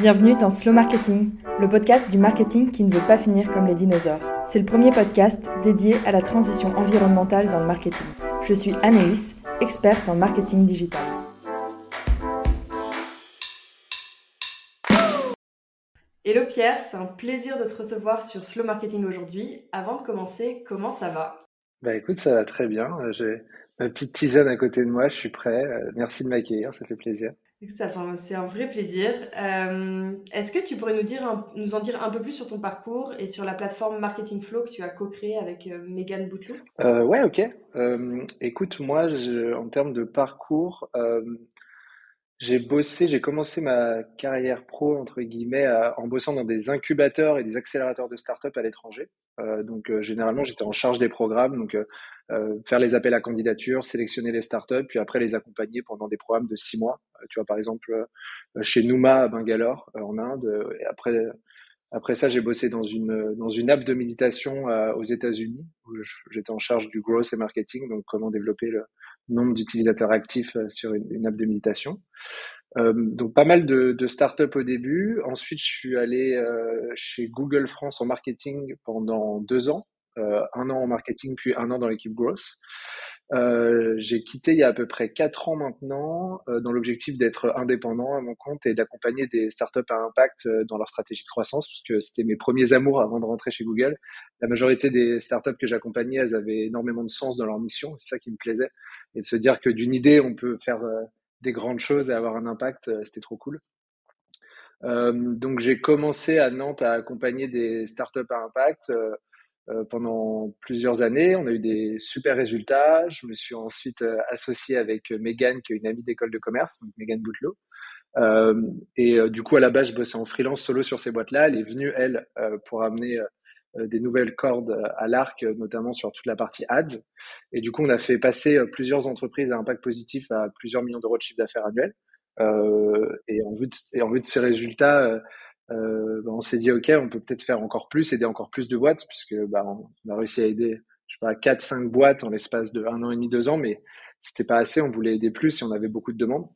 Bienvenue dans Slow Marketing, le podcast du marketing qui ne veut pas finir comme les dinosaures. C'est le premier podcast dédié à la transition environnementale dans le marketing. Je suis Anaïs, experte en marketing digital. Hello Pierre, c'est un plaisir de te recevoir sur Slow Marketing aujourd'hui. Avant de commencer, comment ça va? Bah écoute, ça va très bien. J'ai ma petite tisane à côté de moi, je suis prêt. Euh, merci de m'accueillir, ça fait plaisir. C'est un vrai plaisir. Euh, est-ce que tu pourrais nous, dire nous en dire un peu plus sur ton parcours et sur la plateforme Marketing Flow que tu as co-créée avec euh, Megan Bouteloup euh, Ouais, ok. écoute, moi, en termes de parcours, j'ai bossé, j'ai commencé ma carrière pro, entre guillemets, en bossant dans des incubateurs et des accélérateurs de start-up à l'étranger. Euh, donc, euh, généralement, j'étais en charge des programmes, donc euh, faire les appels à candidature, sélectionner les start-up, puis après les accompagner pendant des programmes de six mois. tu vois, par exemple, chez Numa à Bangalore, en Inde. et après, après ça, j'ai bossé dans une, dans une app de méditation aux États-Unis, où j'étais en charge du growth et marketing, donc comment développer le nombre d'utilisateurs actifs sur une, app de méditation. Euh, donc pas mal de, de startups au début. Ensuite, je suis allé euh, chez Google France en marketing pendant deux ans, euh, un an en marketing puis un an dans l'équipe growth. Euh, j'ai quitté il y a à peu près quatre ans maintenant euh, dans l'objectif d'être indépendant à mon compte et d'accompagner des startups à impact euh, dans leur stratégie de croissance, parce que c'était mes premiers amours avant de rentrer chez Google. La majorité des startups que j'accompagnais, elles avaient énormément de sens dans leur mission, c'est ça qui me plaisait, et de se dire que d'une idée, on peut faire des grandes choses et avoir un impact, c'était trop cool. Euh, donc j'ai commencé à Nantes à accompagner des startups à impact. Euh, pendant plusieurs années. On a eu des super résultats. Je me suis ensuite euh, associé avec Megan, qui est une amie d'école de commerce, donc Megan Boutelot. Euh, et du coup, à la base, je bossais en freelance solo sur ces boîtes-là. Elle est venue, elle, pour amener des nouvelles cordes à l'arc, notamment sur toute la partie ads. Et du coup, on a fait passer plusieurs entreprises à impact positif à plusieurs millions d'euros de chiffre d'affaires annuel. Euh, et, en vue de, et en vue de ces résultats, euh, bah, on s'est dit ok, on peut peut-être faire encore plus, aider encore plus de boîtes, puisque bah, on a réussi à aider, je sais pas, 4 5 boîtes en l'espace de un an et demi, deux ans, mais c'était pas assez, on voulait aider plus et on avait beaucoup de demandes.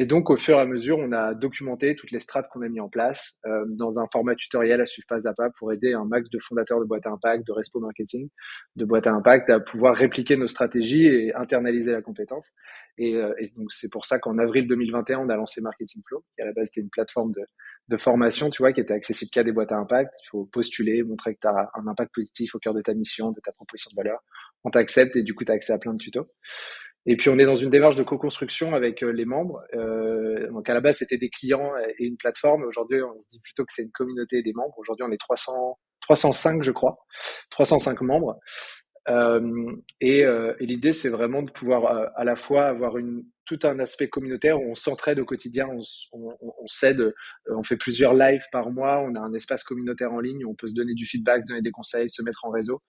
Et donc, au fur et à mesure, on a documenté toutes les strates qu'on a mis en place euh, dans un format tutoriel à suivre pas à pas pour aider un max de fondateurs de boîtes à impact, de Respo Marketing, de boîtes à impact à pouvoir répliquer nos stratégies et internaliser la compétence. Et, euh, et donc, c'est pour ça qu'en avril 2021, on a lancé Marketing Flow, qui à la base était une plateforme de, de formation, tu vois, qui était accessible qu'à des boîtes à impact. Il faut postuler, montrer que tu as un impact positif au cœur de ta mission, de ta proposition de valeur. On t'accepte et du coup, tu as accès à plein de tutos. Et puis on est dans une démarche de co-construction avec euh, les membres. Euh, donc à la base c'était des clients et une plateforme. Aujourd'hui on se dit plutôt que c'est une communauté des membres. Aujourd'hui on est 300, 305 je crois, 305 membres. Euh, et, euh, et l'idée, c'est vraiment de pouvoir euh, à la fois avoir tout un aspect communautaire où on s'entraide au quotidien, on, on, on s'aide, on fait plusieurs lives par mois, on a un espace communautaire en ligne où on peut se donner du feedback, donner des conseils, se mettre en réseau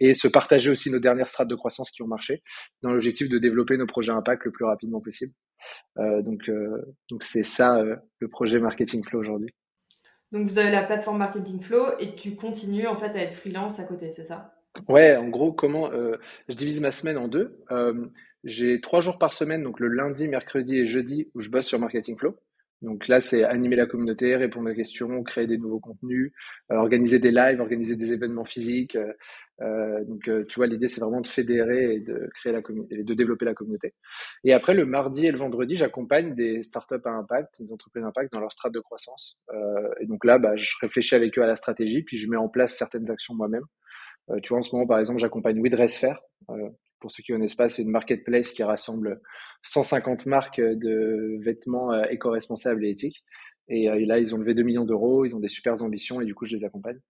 et se partager aussi nos dernières strates de croissance qui ont marché dans l'objectif de développer nos projets impact le plus rapidement possible. Donc, donc c'est ça le projet Marketing Flow aujourd'hui. Donc vous avez la plateforme Marketing Flow et tu continues en fait à être freelance à côté, c'est ça? Ouais, en gros, comment euh, je divise ma semaine en deux. Euh, j'ai trois jours par semaine, donc le lundi, mercredi et jeudi, où je bosse sur Marketing Flow. Donc là, c'est animer la communauté, répondre aux questions, créer des nouveaux contenus, euh, organiser des lives, organiser des événements physiques. donc, tu vois, l'idée, c'est vraiment de fédérer et de créer la et de développer la communauté. Et après, le mardi et le vendredi, j'accompagne des startups à impact, des entreprises à impact dans leur strate de croissance. et donc là, bah, je réfléchis avec eux à la stratégie, puis je mets en place certaines actions moi-même. Euh, tu vois, en ce moment, par exemple, j'accompagne WeDressFair. Euh, pour ceux qui connaissent pas, c'est une marketplace qui rassemble 150 marques de vêtements euh, éco-responsables et éthiques. Et, là, ils ont levé 2 millions d'euros, ils ont des super ambitions et du coup, je les accompagne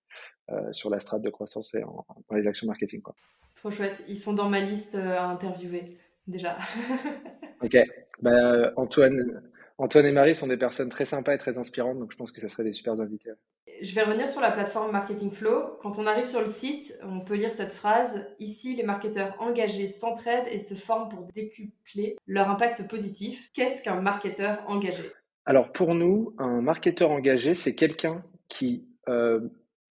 sur la strate de croissance et dans les actions marketing. Quoi. Trop chouette. Ils sont dans ma liste à interviewer déjà. ok. Bah, Antoine, Antoine et Marie sont des personnes très sympas et très inspirantes, donc je pense que ça serait des super invités. Je vais revenir sur la plateforme Marketing Flow. Quand on arrive sur le site, on peut lire cette phrase Ici, les marketeurs engagés s'entraident et se forment pour décupler leur impact positif. Qu'est-ce qu'un marketeur engagé? Alors pour nous, un marketeur engagé, c'est quelqu'un qui euh,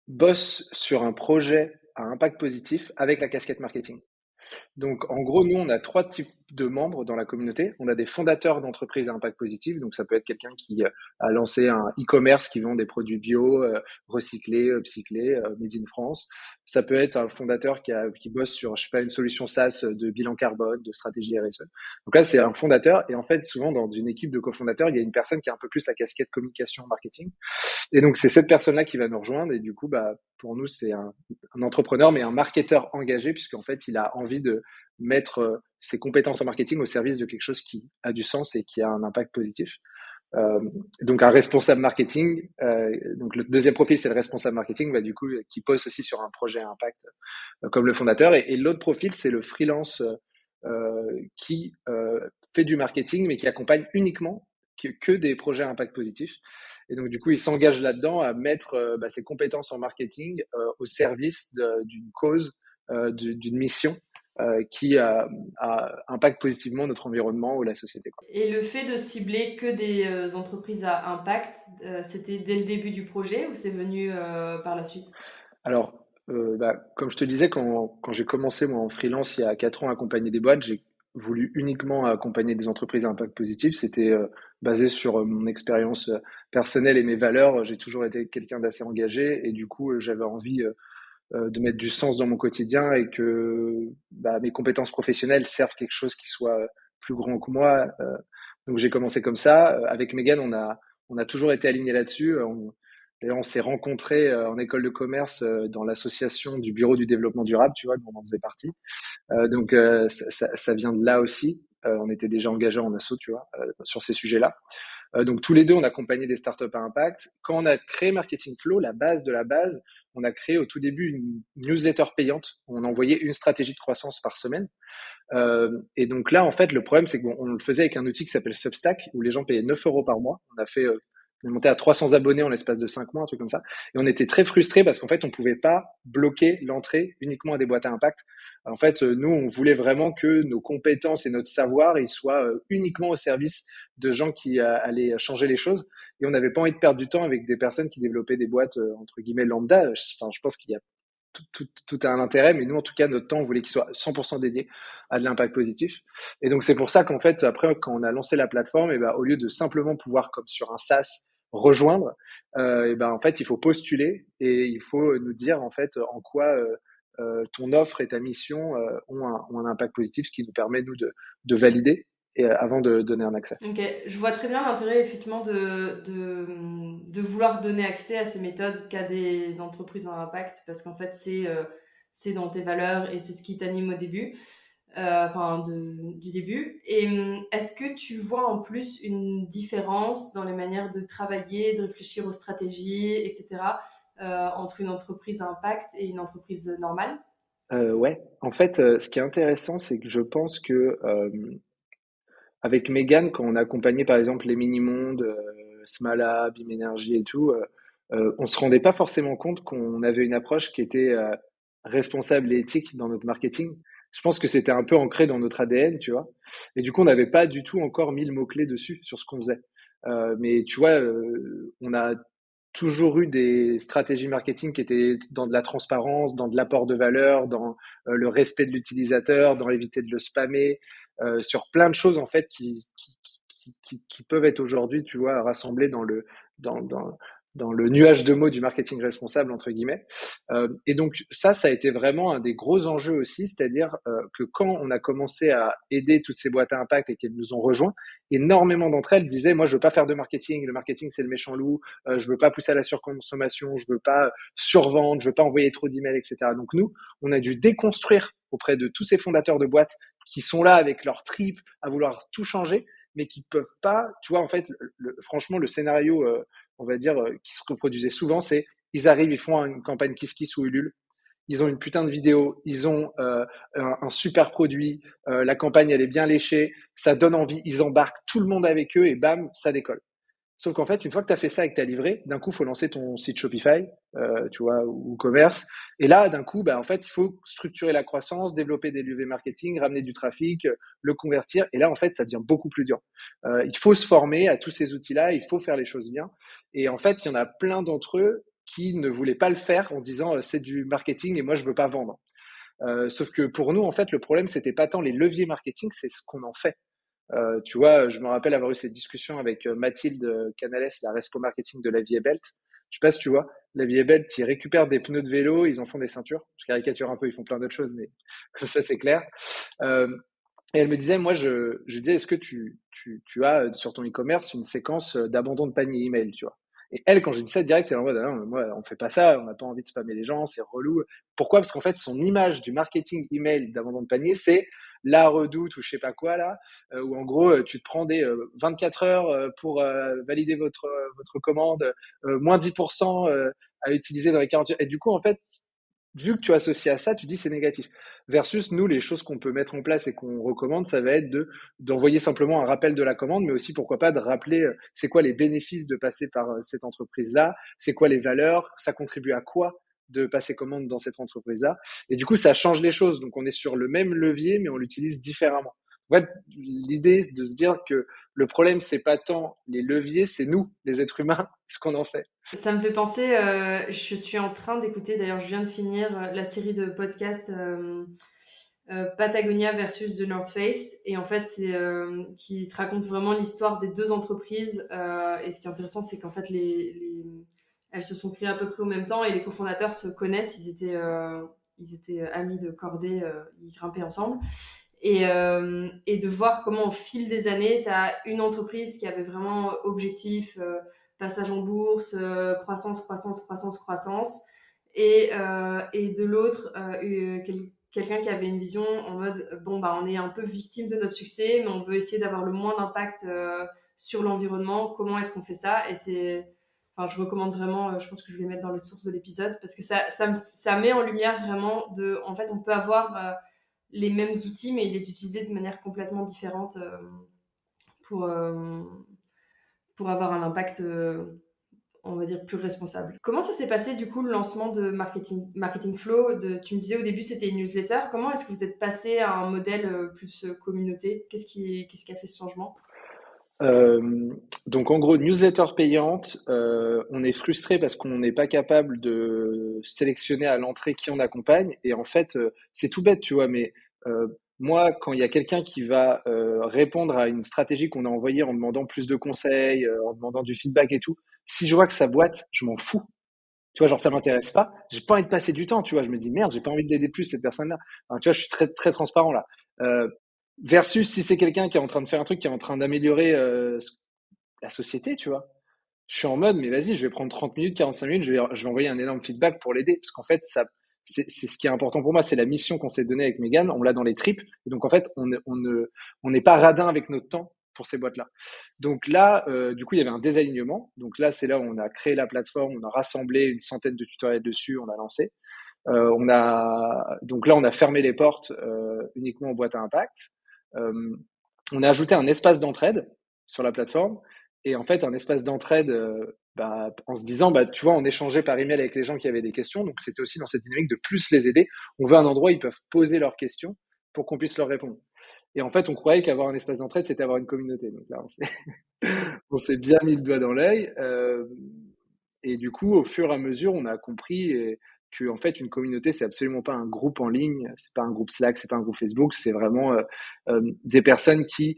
bosse sur un projet à impact positif avec la casquette marketing. Donc, en gros, nous, on a trois types de membres dans la communauté. On a des fondateurs d'entreprises à impact positif. Donc, ça peut être quelqu'un qui euh, a lancé un e-commerce qui vend des produits bio, euh, recyclés, upcyclés, euh, made in France. Ça peut être un fondateur qui bosse sur, je sais pas, une solution SaaS de bilan carbone, de stratégie RSE. Donc là, c'est un fondateur. Et en fait, souvent, dans une équipe de cofondateurs, il y a une personne qui a un peu plus la casquette communication, marketing. Et donc, c'est cette personne-là qui va nous rejoindre. Et du coup, bah, pour nous, c'est un, un entrepreneur, mais un marketeur engagé, puisqu'en fait, il a envie de mettre euh, ses compétences en marketing au service de quelque chose qui a du sens et qui a un impact positif. Euh, donc un responsable marketing. Euh, donc le deuxième profil, c'est le responsable marketing, bah, du coup, qui pose aussi sur un projet impact euh, comme le fondateur. Et, l'autre profil, c'est le freelance qui fait du marketing, mais qui accompagne uniquement que, des projets impact positif. Et donc du coup, il s'engage là-dedans à mettre bah, ses compétences en marketing au service d'une cause, d'une mission euh, qui a, impacte positivement notre environnement ou la société. Et le fait de cibler que des euh, entreprises à impact, euh, c'était dès le début du projet ou c'est venu par la suite? Alors, bah, comme je te disais, quand, quand j'ai commencé moi, en freelance il y a 4 ans à accompagner des boîtes, j'ai voulu uniquement accompagner des entreprises à impact positif. C'était basé sur mon expérience personnelle et mes valeurs. J'ai toujours été quelqu'un d'assez engagé et du coup, j'avais envie euh, de mettre du sens dans mon quotidien et que bah, mes compétences professionnelles servent quelque chose qui soit plus grand que moi. Euh, donc j'ai commencé comme ça. Euh, avec Megan, on a, on a toujours été alignés là-dessus. D'ailleurs, on s'est rencontrés en école de commerce dans l'association du Bureau du développement durable, tu vois, dont on faisait partie. donc ça, ça, vient de là aussi. on était déjà engagés en asso, tu vois, sur ces sujets-là. Euh, donc tous les deux, on a accompagné des startups à impact. Quand on a créé Marketing Flow, la base de la base, on a créé au tout début une newsletter payante. On envoyait une stratégie de croissance par semaine. Euh, et donc là, en fait, le problème, c'est qu'on le faisait avec un outil qui s'appelle Substack, où les gens payaient 9 euros par mois. On a fait euh, on est à 300 abonnés en l'espace de 5 mois, un truc comme ça. Et on était très frustrés parce qu'en fait, on pouvait pas bloquer l'entrée uniquement à des boîtes à impact. En fait, nous, on voulait vraiment que nos compétences et notre savoir, ils soient euh, uniquement au service de gens qui euh, allaient changer les choses. Et on n'avait pas envie de perdre du temps avec des personnes qui développaient des boîtes, euh, entre guillemets, lambda. Enfin, je pense qu'il y a tout, tout, tout, a un intérêt, mais nous, en tout cas, notre temps, on voulait qu'il soit 100% dédié à de l'impact positif. Et donc, c'est pour ça qu'en fait, après, quand on a lancé la plateforme, et ben, au lieu de simplement pouvoir, comme sur un SaaS, rejoindre, euh, et ben en fait il faut postuler et il faut nous dire en fait en quoi euh, euh ton offre et ta mission ont un, impact positif, ce qui nous permet nous de, de valider et avant de donner un accès. Ok, je vois très bien l'intérêt effectivement de, de, vouloir donner accès à ces méthodes qu'à des entreprises à impact parce qu'en fait c'est dans tes valeurs et c'est ce qui t'anime au début. Euh, enfin du début. Et hum, est-ce que tu vois en plus une différence dans les manières de travailler, de réfléchir aux stratégies, etc., euh, entre une entreprise à impact et une entreprise normale? Euh, Ouais, en fait, euh, ce qui est intéressant, c'est que je pense que avec Megan, quand on a accompagné par exemple les mini-mondes, Smala, Bim Energy et tout, on se rendait pas forcément compte qu'on avait une approche qui était responsable et éthique dans notre marketing je pense que c'était un peu ancré dans notre ADN, tu vois. Et du coup, on n'avait pas du tout encore mis le mot-clé dessus, sur ce qu'on faisait. Euh, mais tu vois, euh, on a toujours eu des stratégies marketing qui étaient dans de la transparence, dans de l'apport de valeur, dans euh, le respect de l'utilisateur, dans l'éviter de le spammer, euh, sur plein de choses en fait qui, qui, qui, qui peuvent être aujourd'hui, tu vois, rassemblées dans le dans, dans, dans le nuage de mots du marketing responsable entre guillemets. Euh, et donc ça, ça a été vraiment un des gros enjeux aussi, c'est-à-dire euh, que quand on a commencé à aider toutes ces boîtes à impact et qu'elles nous ont rejoints, énormément d'entre elles disaient moi je veux pas faire de marketing, le marketing c'est le méchant loup, euh, je veux pas pousser à la surconsommation, je veux pas survendre, je veux pas envoyer trop d'emails, etc. Donc nous, on a dû déconstruire auprès de tous ces fondateurs de boîtes qui sont là avec leur trip à vouloir tout changer mais qui peuvent pas, tu vois, en fait, le, franchement, le scénario euh, on va dire, euh, qui se reproduisait souvent, c'est ils arrivent, ils font une campagne Kiss Kiss ou Ulule, ils ont une putain de vidéo, ils ont euh, un, super produit, euh, la campagne elle est bien léchée, ça donne envie, ils embarquent tout le monde avec eux et bam, ça décolle. Sauf qu'en fait, une fois que tu as fait ça et que tu as livré, d'un coup, il faut lancer ton site Shopify, euh, tu vois, ou, commerce. Et là, d'un coup, bah, en fait, il faut structurer la croissance, développer des leviers marketing, ramener du trafic, euh, le convertir. Et là, en fait, ça devient beaucoup plus dur. Euh, il faut se former à tous ces outils-là, il faut faire les choses bien. Et en fait, il y en a plein d'entre eux qui ne voulaient pas le faire en disant c'est du marketing et moi, je veux pas vendre. sauf que pour nous, en fait, le problème, c'était pas tant les leviers marketing, c'est ce qu'on en fait. Euh, tu vois, je me rappelle avoir eu cette discussion avec Mathilde Canales, la respo marketing de la Vie Belt. Je sais pas si tu vois, la Vie Belt, ils récupèrent des pneus de vélo, ils en font des ceintures. Je caricature un peu, ils font plein d'autres choses, mais ça c'est clair. Euh, et elle me disait, moi, je, je disais, est-ce que tu, tu, tu as sur ton e-commerce une séquence d'abandon de panier email, tu vois? Et elle, quand j'ai dit ça direct, elle en mode, ah moi, on fait pas ça, on n'a pas envie de spammer les gens, c'est relou. Pourquoi? Parce qu'en fait, son image du marketing email d'abandon de panier, c'est la redoute ou je sais pas quoi là, euh, où en gros, tu te prends des 24 heures pour valider votre, votre commande, moins 10% à utiliser dans les 40 heures. Et du coup, en fait, vu que tu associes à ça, tu dis c'est négatif. Versus nous, les choses qu'on peut mettre en place et qu'on recommande, ça va être de d'envoyer simplement un rappel de la commande, mais aussi pourquoi pas de rappeler euh, c'est quoi les bénéfices de passer par euh, cette entreprise-là, c'est quoi les valeurs, ça contribue à quoi de passer commande dans cette entreprise-là. Et du coup, ça change les choses. Donc, on est sur le même levier, mais on l'utilise différemment. L'idée de se dire que le problème, c'est pas tant les leviers, c'est nous, les êtres humains, ce qu'on en fait. Ça me fait penser, euh, je suis en train d'écouter, d'ailleurs, je viens de finir euh, la série de podcasts euh, Patagonia versus The North Face. Et en fait, c'est qui te raconte vraiment l'histoire des deux entreprises. et ce qui est intéressant, c'est qu'en fait, les, elles se sont créées à peu près au même temps et les cofondateurs se connaissent. Ils étaient amis de cordée, ils grimpaient ensemble. Et, et, de voir comment au fil des années, tu as une entreprise qui avait vraiment objectif passage en bourse, euh, croissance, croissance, croissance, croissance. Et, euh, et de l'autre, euh, quelqu'un qui avait une vision en mode bon, bah, on est un peu victime de notre succès, mais on veut essayer d'avoir le moins d'impact sur l'environnement. Comment est-ce qu'on fait ça? Et c'est. Enfin, je recommande vraiment, je pense que je vais mettre dans les sources de l'épisode parce que ça, ça, ça, met en lumière vraiment de. En fait, on peut avoir les mêmes outils, mais les utiliser de manière complètement différente pour, pour avoir un impact, euh, on va dire, plus responsable. Comment ça s'est passé du coup le lancement de Marketing, Flow Tu me disais au début c'était une newsletter. Comment est-ce que vous êtes passé à un modèle euh, plus euh, communauté? Qu'est-ce qui, qu'est-ce qui a fait ce changement? Donc en gros, newsletter payante, on est frustré parce qu'on n'est pas capable de sélectionner à l'entrée qui on accompagne. Et en fait, c'est tout bête, tu vois, mais moi, quand il y a quelqu'un qui va euh, répondre à une stratégie qu'on a envoyée en demandant plus de conseils, euh, en demandant du feedback et tout, si je vois que sa boîte, je m'en fous. Tu vois, genre ça m'intéresse pas. J'ai pas envie de passer du temps. Tu vois, je me dis merde, j'ai pas envie de l'aider plus cette personne-là. tu vois, je suis très très transparent là. Euh, versus si c'est quelqu'un qui est en train de faire un truc, qui est en train d'améliorer la société, tu vois. Je suis en mode, mais vas-y, je vais prendre 30 minutes, 45 minutes, je vais, je vais envoyer un énorme feedback pour l'aider, parce qu'en fait, ça, c'est ce qui est important pour moi, c'est la mission qu'on s'est donnée avec Megan. On l'a dans les tripes. Et donc, en fait, on n'est on ne, on pas radin avec notre temps pour ces boîtes-là. Donc là, euh, du coup, il y avait un désalignement. Donc là, c'est là où on a créé la plateforme, on a rassemblé une centaine de tutoriels dessus, on a lancé. Euh, on a donc là, on a fermé les portes euh, uniquement aux boîtes à impact. On a ajouté un espace d'entraide sur la plateforme. Et en fait, un espace d'entraide bah, en se disant, bah, tu vois, on échangeait par email avec les gens qui avaient des questions. Donc, c'était aussi dans cette dynamique de plus les aider. On veut un endroit où ils peuvent poser leurs questions pour qu'on puisse leur répondre. Et en fait, on croyait qu'avoir un espace d'entraide, c'était avoir une communauté. Donc là, on s'est bien mis le doigt dans l'œil. Euh, et du coup, au fur et à mesure, on a compris que en fait, une communauté, c'est absolument pas un groupe en ligne, c'est pas un groupe Slack, c'est pas un groupe Facebook, c'est vraiment euh, euh, des personnes qui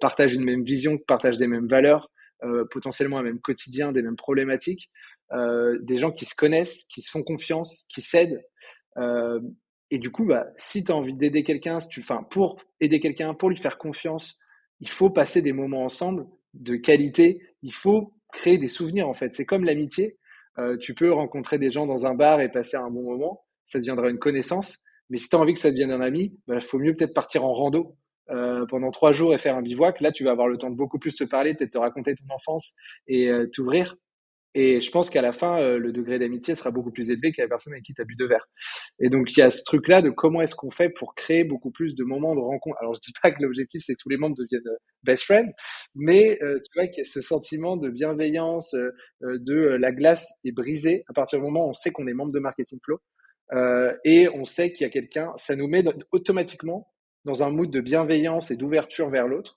partagent une même vision, partagent des mêmes valeurs, euh, potentiellement un même quotidien, des mêmes problématiques, euh, des gens qui se connaissent, qui se font confiance, qui s'aident. Euh, et du coup, bah, si tu as envie d'aider quelqu'un, tu, enfin, pour aider quelqu'un, pour lui faire confiance, il faut passer des moments ensemble de qualité. Il faut créer des souvenirs en fait. C'est comme l'amitié. Euh, tu peux rencontrer des gens dans un bar et passer un bon moment. Ça deviendra une connaissance. Mais si tu as envie que ça devienne un ami, il bah, faut mieux peut-être partir en rando euh, pendant trois jours et faire un bivouac, là, tu vas avoir le temps de beaucoup plus te parler, peut-être te raconter ton enfance et euh, t'ouvrir. Et je pense qu'à la fin, euh, le degré d'amitié sera beaucoup plus élevé qu'à la personne avec qui tu as bu deux verres. Et donc, il y a ce truc-là de comment est-ce qu'on fait pour créer beaucoup plus de moments de rencontre. Alors, je dis pas que l'objectif, c'est que tous les membres deviennent best friends, mais tu vois qu'il y a ce sentiment de bienveillance, de la glace est brisée à partir du moment où on sait qu'on est membre de Marketing Flow. et on sait qu'il y a quelqu'un, ça nous met automatiquement dans un mood de bienveillance et d'ouverture vers l'autre,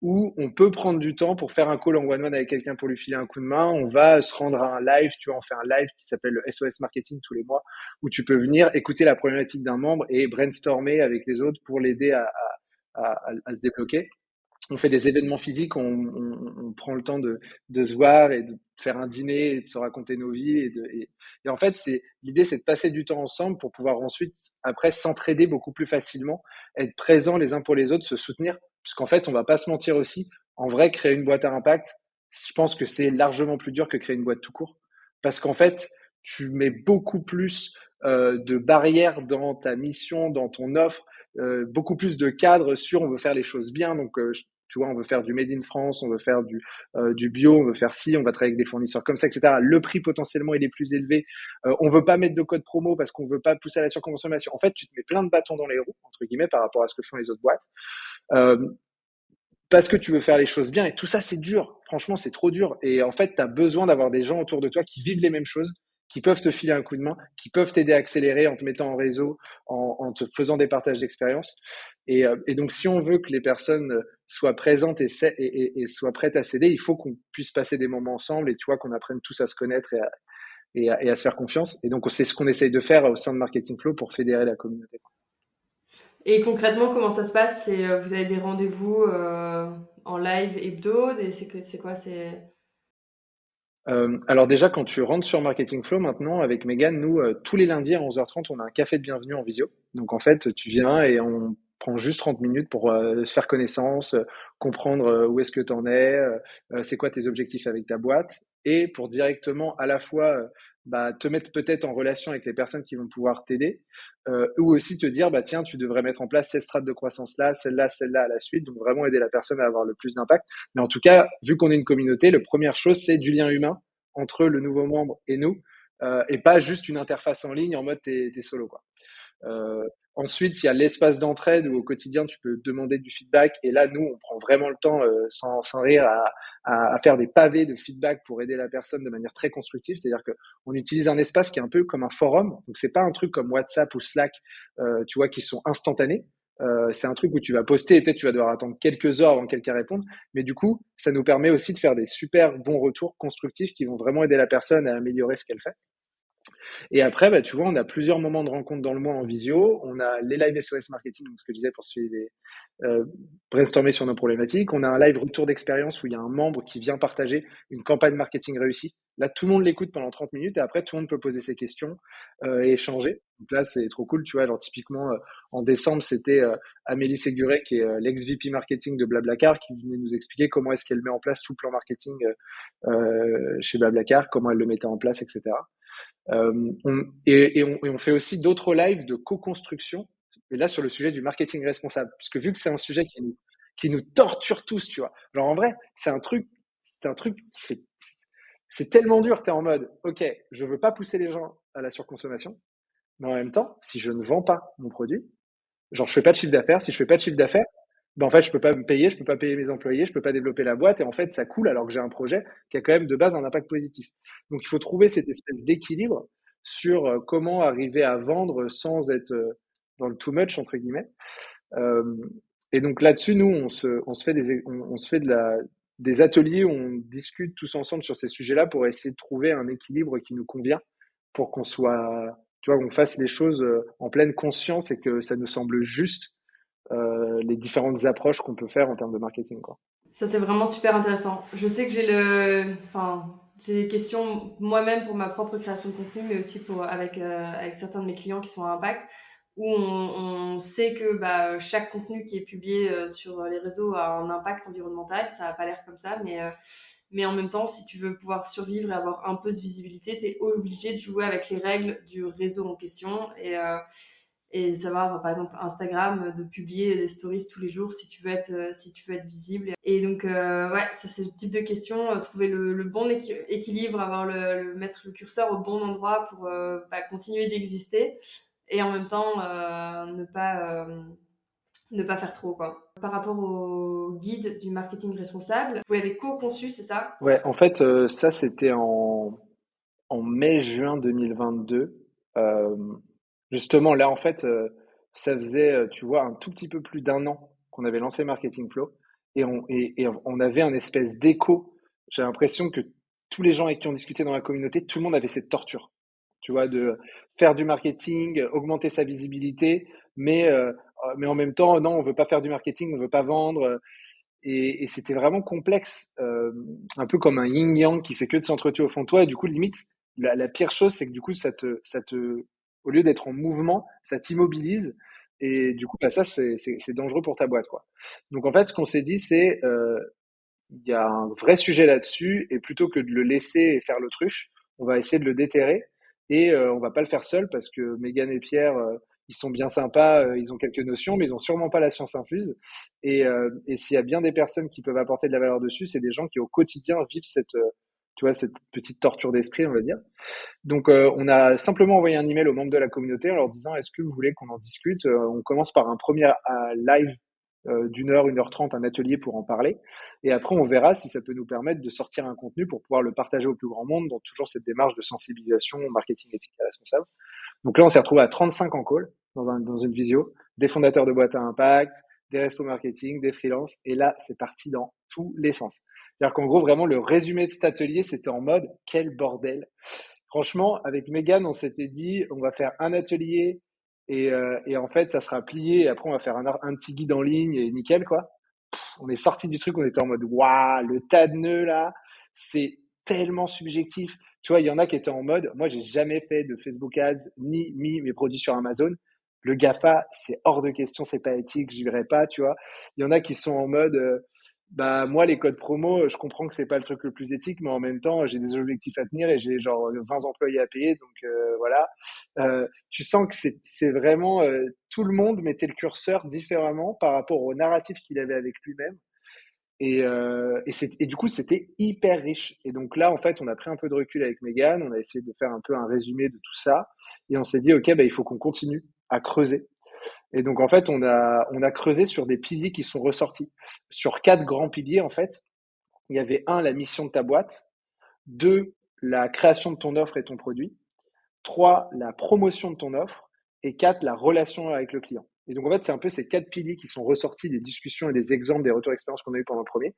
où on peut prendre du temps pour faire un call en one-one avec quelqu'un pour lui filer un coup de main. On va se rendre à un live, tu vois, on fait un live qui s'appelle le SOS Marketing tous les mois, où tu peux venir écouter la problématique d'un membre et brainstormer avec les autres pour l'aider à, à, se débloquer on fait des événements physiques, on, on, prend le temps de, de, se voir et de faire un dîner et de se raconter nos vies. Et, et, et en fait, c'est l'idée, c'est de passer du temps ensemble pour pouvoir ensuite, après, s'entraider beaucoup plus facilement, être présents les uns pour les autres, se soutenir. Puisqu'en fait, on va pas se mentir aussi. En vrai, créer une boîte à impact, je pense que c'est largement plus dur que créer une boîte tout court. Parce qu'en fait, tu mets beaucoup plus euh, de barrières dans ta mission, dans ton offre, euh, beaucoup plus de cadres sur on veut faire les choses bien. Donc, euh, tu vois, on veut faire du made in France, on veut faire du, euh, du bio, on veut faire ci, on va travailler avec des fournisseurs comme ça, etc. Le prix potentiellement il est plus élevé. Euh, on veut pas mettre de code promo parce qu'on veut pas pousser à la surconsommation. En fait, tu te mets plein de bâtons dans les roues entre guillemets par rapport à ce que font les autres boîtes. Euh, parce que tu veux faire les choses bien et tout ça c'est dur. Franchement, c'est trop dur et en fait, tu as besoin d'avoir des gens autour de toi qui vivent les mêmes choses, qui peuvent te filer un coup de main, qui peuvent t'aider à accélérer en te mettant en réseau, en, te faisant des partages d'expérience. Et, euh, et, donc, si on veut que les personnes soient présentes et, soient prêtes à s'aider, il faut qu'on puisse passer des moments ensemble et tu vois qu'on apprenne tous à se connaître et à, se faire confiance. Et donc, c'est ce qu'on essaye de faire au sein de Marketing Flow pour fédérer la communauté. Et concrètement, comment ça se passe? Euh, vous avez des rendez-vous euh, en live hebdo? C'est quoi? Euh, alors déjà, quand tu rentres sur Marketing Flow maintenant, avec Megan, nous, euh, tous les lundis à 11h30, on a un café de bienvenue en visio. Donc en fait, tu viens et on prend juste 30 minutes pour euh, faire connaissance, comprendre où est-ce que tu en es, c'est quoi tes objectifs avec ta boîte, et pour directement à la fois bah, te mettre peut-être en relation avec les personnes qui vont pouvoir t'aider, ou aussi te dire, bah, tiens, tu devrais mettre en place cette strates de croissance-là, celle-là, celle-là à la suite, donc vraiment aider la personne à avoir le plus d'impact. Mais en tout cas, vu qu'on est une communauté, la première chose, c'est du lien humain entre le nouveau membre et nous, euh, et pas juste une interface en ligne en mode t'es, t'es solo. Quoi. Euh, ensuite, il y a l'espace d'entraide où au quotidien tu peux demander du feedback. Et là, nous, on prend vraiment le temps, euh, sans, sans rire, à, à, à, faire des pavés de feedback pour aider la personne de manière très constructive. C'est-à-dire que on utilise un espace qui est un peu comme un forum. Donc c'est pas un truc comme WhatsApp ou Slack, euh, tu vois, qui sont instantanés. Euh, c'est un truc où tu vas poster et peut-être tu vas devoir attendre quelques heures avant que quelqu'un réponde. Mais du coup, ça nous permet aussi de faire des super bons retours constructifs qui vont vraiment aider la personne à améliorer ce qu'elle fait. Et après, bah, tu vois, on a plusieurs moments de rencontre dans le mois en visio. On a les live SOS marketing, donc ce que je disais pour les, euh, brainstormer sur nos problématiques. On a un live retour d'expérience où il y a un membre qui vient partager une campagne marketing réussie. Là, tout le monde l'écoute pendant 30 minutes et après, tout le monde peut poser ses questions euh, et échanger. Donc là, c'est trop cool, tu vois. Alors, typiquement, euh, en décembre, c'était euh, Amélie Séguré, qui est l'ex-VP marketing de Blablacar, qui venait nous expliquer comment est-ce qu'elle met en place tout le plan marketing chez Blablacar, comment elle le mettait en place, etc. Euh, et, on, fait aussi d'autres lives de co-construction, et là sur le sujet du marketing responsable, puisque vu que c'est un sujet qui nous, torture tous, tu vois. Genre en vrai, c'est un truc, c'est un truc c'est tellement dur, tu es en mode, ok, je veux pas pousser les gens à la surconsommation, mais en même temps, si je ne vends pas mon produit, genre je fais pas de chiffre d'affaires, si je fais pas de chiffre d'affaires, ben en fait, je peux pas me payer, je peux pas payer mes employés, je peux pas développer la boîte, et en fait, ça coule alors que j'ai un projet qui a quand même de base un impact positif. Donc, il faut trouver cette espèce d'équilibre sur euh, comment arriver à vendre sans être euh, dans le too much entre guillemets. Euh, et donc là-dessus, nous, on se, fait des, on, on se fait de la, des ateliers où on discute tous ensemble sur ces sujets-là pour essayer de trouver un équilibre qui nous convient pour qu'on soit, tu vois, qu'on fasse les choses en pleine conscience et que ça nous semble juste euh, les différentes approches qu'on peut faire en termes de marketing. Quoi. Ça, c'est vraiment super intéressant. Je sais que j'ai le... Enfin, j'ai des questions moi-même pour ma propre création de contenu, mais aussi pour, avec, euh, avec certains de mes clients qui sont à impact, où on, sait que bah, chaque contenu qui est publié euh, sur les réseaux a un impact environnemental. Ça n'a pas l'air comme ça, mais, mais en même temps, si tu veux pouvoir survivre et avoir un peu de visibilité, tu es obligé de jouer avec les règles du réseau en question. Et, et savoir par exemple Instagram de publier des stories tous les jours si tu veux être euh, si tu veux être visible. Et donc euh, ouais ça c'est le type de question euh, trouver le, bon équilibre avoir le, mettre le curseur au bon endroit pour euh, bah, continuer d'exister et en même temps euh, ne pas ne pas faire trop quoi. Par rapport au guide du marketing responsable vous l'avez co-conçu c'est ça? Ouais en fait ça c'était en en mai juin 2022 Justement, là, en fait, euh, ça faisait, euh, tu vois, un tout petit peu plus d'un an qu'on avait lancé Marketing Flow. et on, et, on avait un espèce d'écho. J'ai l'impression que tous les gens qui on discutait dans la communauté, tout le monde avait cette torture. Tu vois, de faire du marketing, augmenter sa visibilité, mais, euh, en même temps, non, on veut pas faire du marketing, on veut pas vendre. Et, c'était vraiment complexe, un peu comme un yin-yang qui fait que de s'entretuer au fond de toi. Et du coup, limite, la, pire chose, c'est que du coup, ça te, ça te, au lieu d'être en mouvement, ça t'immobilise. Et du coup, bah, ça, c'est dangereux pour ta boîte. Quoi. Donc, en fait, ce qu'on s'est dit, c'est euh, il y a un vrai sujet là-dessus. Et plutôt que de le laisser faire l'autruche, on va essayer de le déterrer. Et euh, on va pas le faire seul parce que Megan et Pierre, euh, ils sont bien sympas, euh, ils ont quelques notions, mais ils ont sûrement pas la science infuse. Et, et s'il y a bien des personnes qui peuvent apporter de la valeur dessus, c'est des gens qui au quotidien vivent cette, tu vois, cette petite torture d'esprit, on va dire. Donc, on a simplement envoyé un email aux membres de la communauté en leur disant est-ce que vous voulez qu'on en discute? On commence par un premier live d'une heure, une heure trente, un atelier pour en parler. Et après, on verra si ça peut nous permettre de sortir un contenu pour pouvoir le partager au plus grand monde dans toujours cette démarche de sensibilisation, marketing éthique et responsable. Donc là, on s'est retrouvé à 35 en call dans, un, dans une visio, des fondateurs de boîtes à impact, des restos marketing, des freelances. Et là, c'est parti dans tous les sens. C'est-à-dire qu'en gros, vraiment, le résumé de cet atelier, c'était en mode quel bordel. Franchement, avec Megan, on s'était dit, on va faire un atelier et, euh, et, en fait, ça sera plié. Et après, on va faire un, un petit guide en ligne et nickel, quoi. on est sorti du truc, on était en mode, waouh, le tas de nœuds là, c'est tellement subjectif. Tu vois, il y en a qui étaient en mode, moi, j'ai jamais fait de Facebook Ads ni mis mes produits sur Amazon. Le GAFA, c'est hors de question, c'est pas éthique, j'y verrai pas, tu vois. Il y en a qui sont en mode, euh, bah, moi, les codes promo, je comprends que c'est pas le truc le plus éthique, mais en même temps, j'ai des objectifs à tenir et j'ai genre 20 employés à payer, donc euh, voilà. Euh, tu sens que c'est vraiment, tout le monde mettait le curseur différemment par rapport au narratif qu'il avait avec lui-même. Et, euh, et, et, du coup, c'était hyper riche. Et donc là, en fait, on a pris un peu de recul avec Megan, on a essayé de faire un peu un résumé de tout ça, et on s'est dit, OK, bah, il faut qu'on continue à creuser. Et donc, en fait, on a, on a creusé sur des piliers qui sont ressortis. Sur quatre grands piliers, en fait, il y avait un, la mission de ta boîte, deux, la création de ton offre et ton produit, trois, la promotion de ton offre, et quatre, la relation avec le client. Et donc, en fait, c'est un peu ces quatre piliers qui sont ressortis des discussions et des exemples des retours d'expérience qu'on a eu pendant le premier.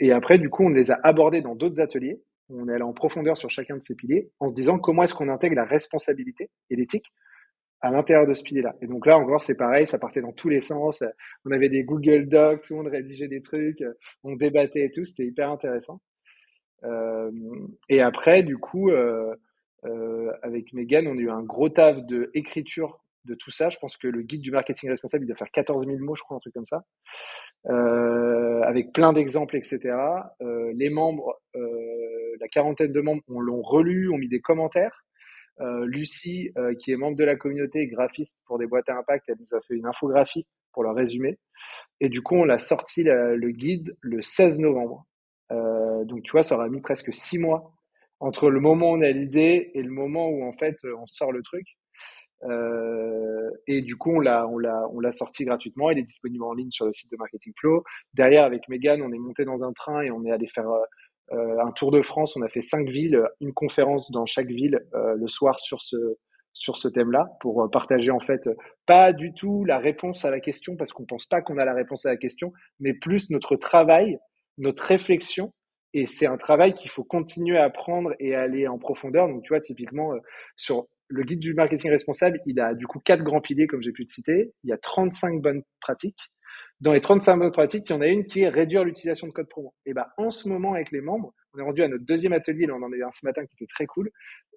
Et après, du coup, on les a abordés dans d'autres ateliers. On est allé en profondeur sur chacun de ces piliers en se disant comment est-ce qu'on intègre la responsabilité et l'éthique à l'intérieur de ce pilier-là. Et donc là, encore, c'est pareil, ça partait dans tous les sens. On avait des Google Docs, tout le monde rédigeait des trucs, on débattait et tout, c'était hyper intéressant. Euh, et après, du coup, euh, euh, avec Megan, on a eu un gros taf de écriture de tout ça. Je pense que le guide du marketing responsable, il doit faire 14 000 mots, je crois, un truc comme ça, euh, avec plein d'exemples, etc. Euh, les membres, euh, la quarantaine de membres, on l'ont relu, ont mis des commentaires. Lucie, qui est membre de la communauté, graphiste pour des boîtes à impact, elle nous a fait une infographie pour le résumer. Et du coup, on l'a sorti le guide le 16 novembre. donc, tu vois, ça aura mis presque six mois entre le moment où on a l'idée et le moment où en fait on sort le truc. Euh, et du coup, on l'a, on l'a, sorti gratuitement. Il est disponible en ligne sur le site de Marketing Flow. Derrière, avec Megan, on est monté dans un train et on est allé faire euh, un tour de France. On a fait cinq villes, une conférence dans chaque ville euh, le soir sur ce sur ce thème-là pour partager en fait pas du tout la réponse à la question parce qu'on pense pas qu'on a la réponse à la question, mais plus notre travail, notre réflexion et c'est un travail qu'il faut continuer à apprendre et à aller en profondeur. Donc, tu vois, typiquement, sur le guide du marketing responsable, il a du coup quatre grands piliers, comme j'ai pu te citer. Il y a 35 bonnes pratiques. Dans les 35 bonnes pratiques, il y en a une qui est réduire l'utilisation de code promo. Et ben, en ce moment, avec les membres, on est rendu à notre deuxième atelier, là, on en a eu un ce matin qui était très cool,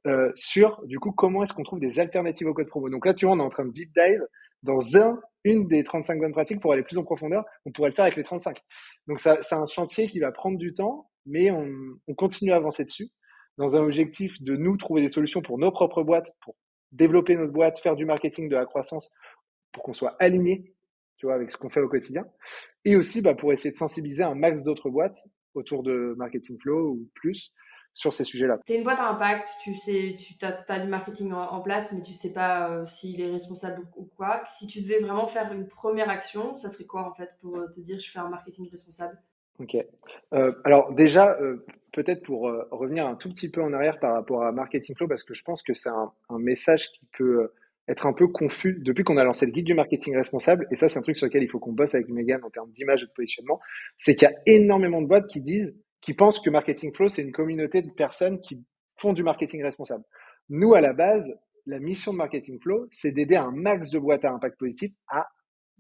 euh, sur, du coup, comment est-ce qu'on trouve des alternatives au code promo. Donc là, tu vois, on est en train de deep dive dans un, une des 35 bonnes pratiques pour aller plus en profondeur. On pourrait le faire avec les 35. Donc ça, c'est un chantier qui va prendre du temps, mais on, on continue à avancer dessus dans un objectif de nous trouver des solutions pour nos propres boîtes, pour développer notre boîte, faire du marketing, de la croissance, pour qu'on soit aligné, tu vois, avec ce qu'on fait au quotidien. Et aussi, bah, pour essayer de sensibiliser un max d'autres boîtes autour de Marketing Flow ou plus sur ces sujets-là. Tu es une boîte à impact, tu sais, tu as, du marketing en, place, mais tu sais pas euh, s'il est responsable ou, quoi. Si tu devais vraiment faire une première action, ça serait quoi en fait pour euh, te dire je fais un marketing responsable? Ok. Euh, alors déjà, euh, peut-être pour revenir un tout petit peu en arrière par rapport à Marketing Flow, parce que je pense que c'est un, message qui peut être un peu confus depuis qu'on a lancé le guide du marketing responsable. Et ça, c'est un truc sur lequel il faut qu'on bosse avec Megan en termes d'image et de positionnement. C'est qu'il y a énormément de boîtes qui disent, qui pensent que Marketing Flow, c'est une communauté de personnes qui font du marketing responsable. Nous, à la base, la mission de Marketing Flow, c'est d'aider un max de boîtes à impact positif à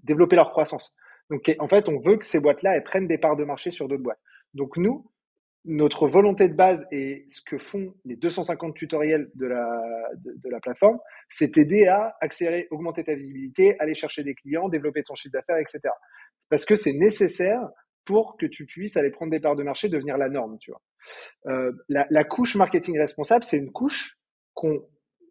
développer leur croissance. Donc, en fait, on veut que ces boîtes-là, elles prennent des parts de marché sur d'autres boîtes. Donc, nous, notre volonté de base et ce que font les 250 tutoriels de la, de, la plateforme, c'est t'aider à accélérer, augmenter ta visibilité, aller chercher des clients, développer ton chiffre d'affaires, etc. Parce que c'est nécessaire pour que tu puisses aller prendre des parts de marché, devenir la norme, tu vois. Euh, la, la, couche marketing responsable, c'est une couche qu'on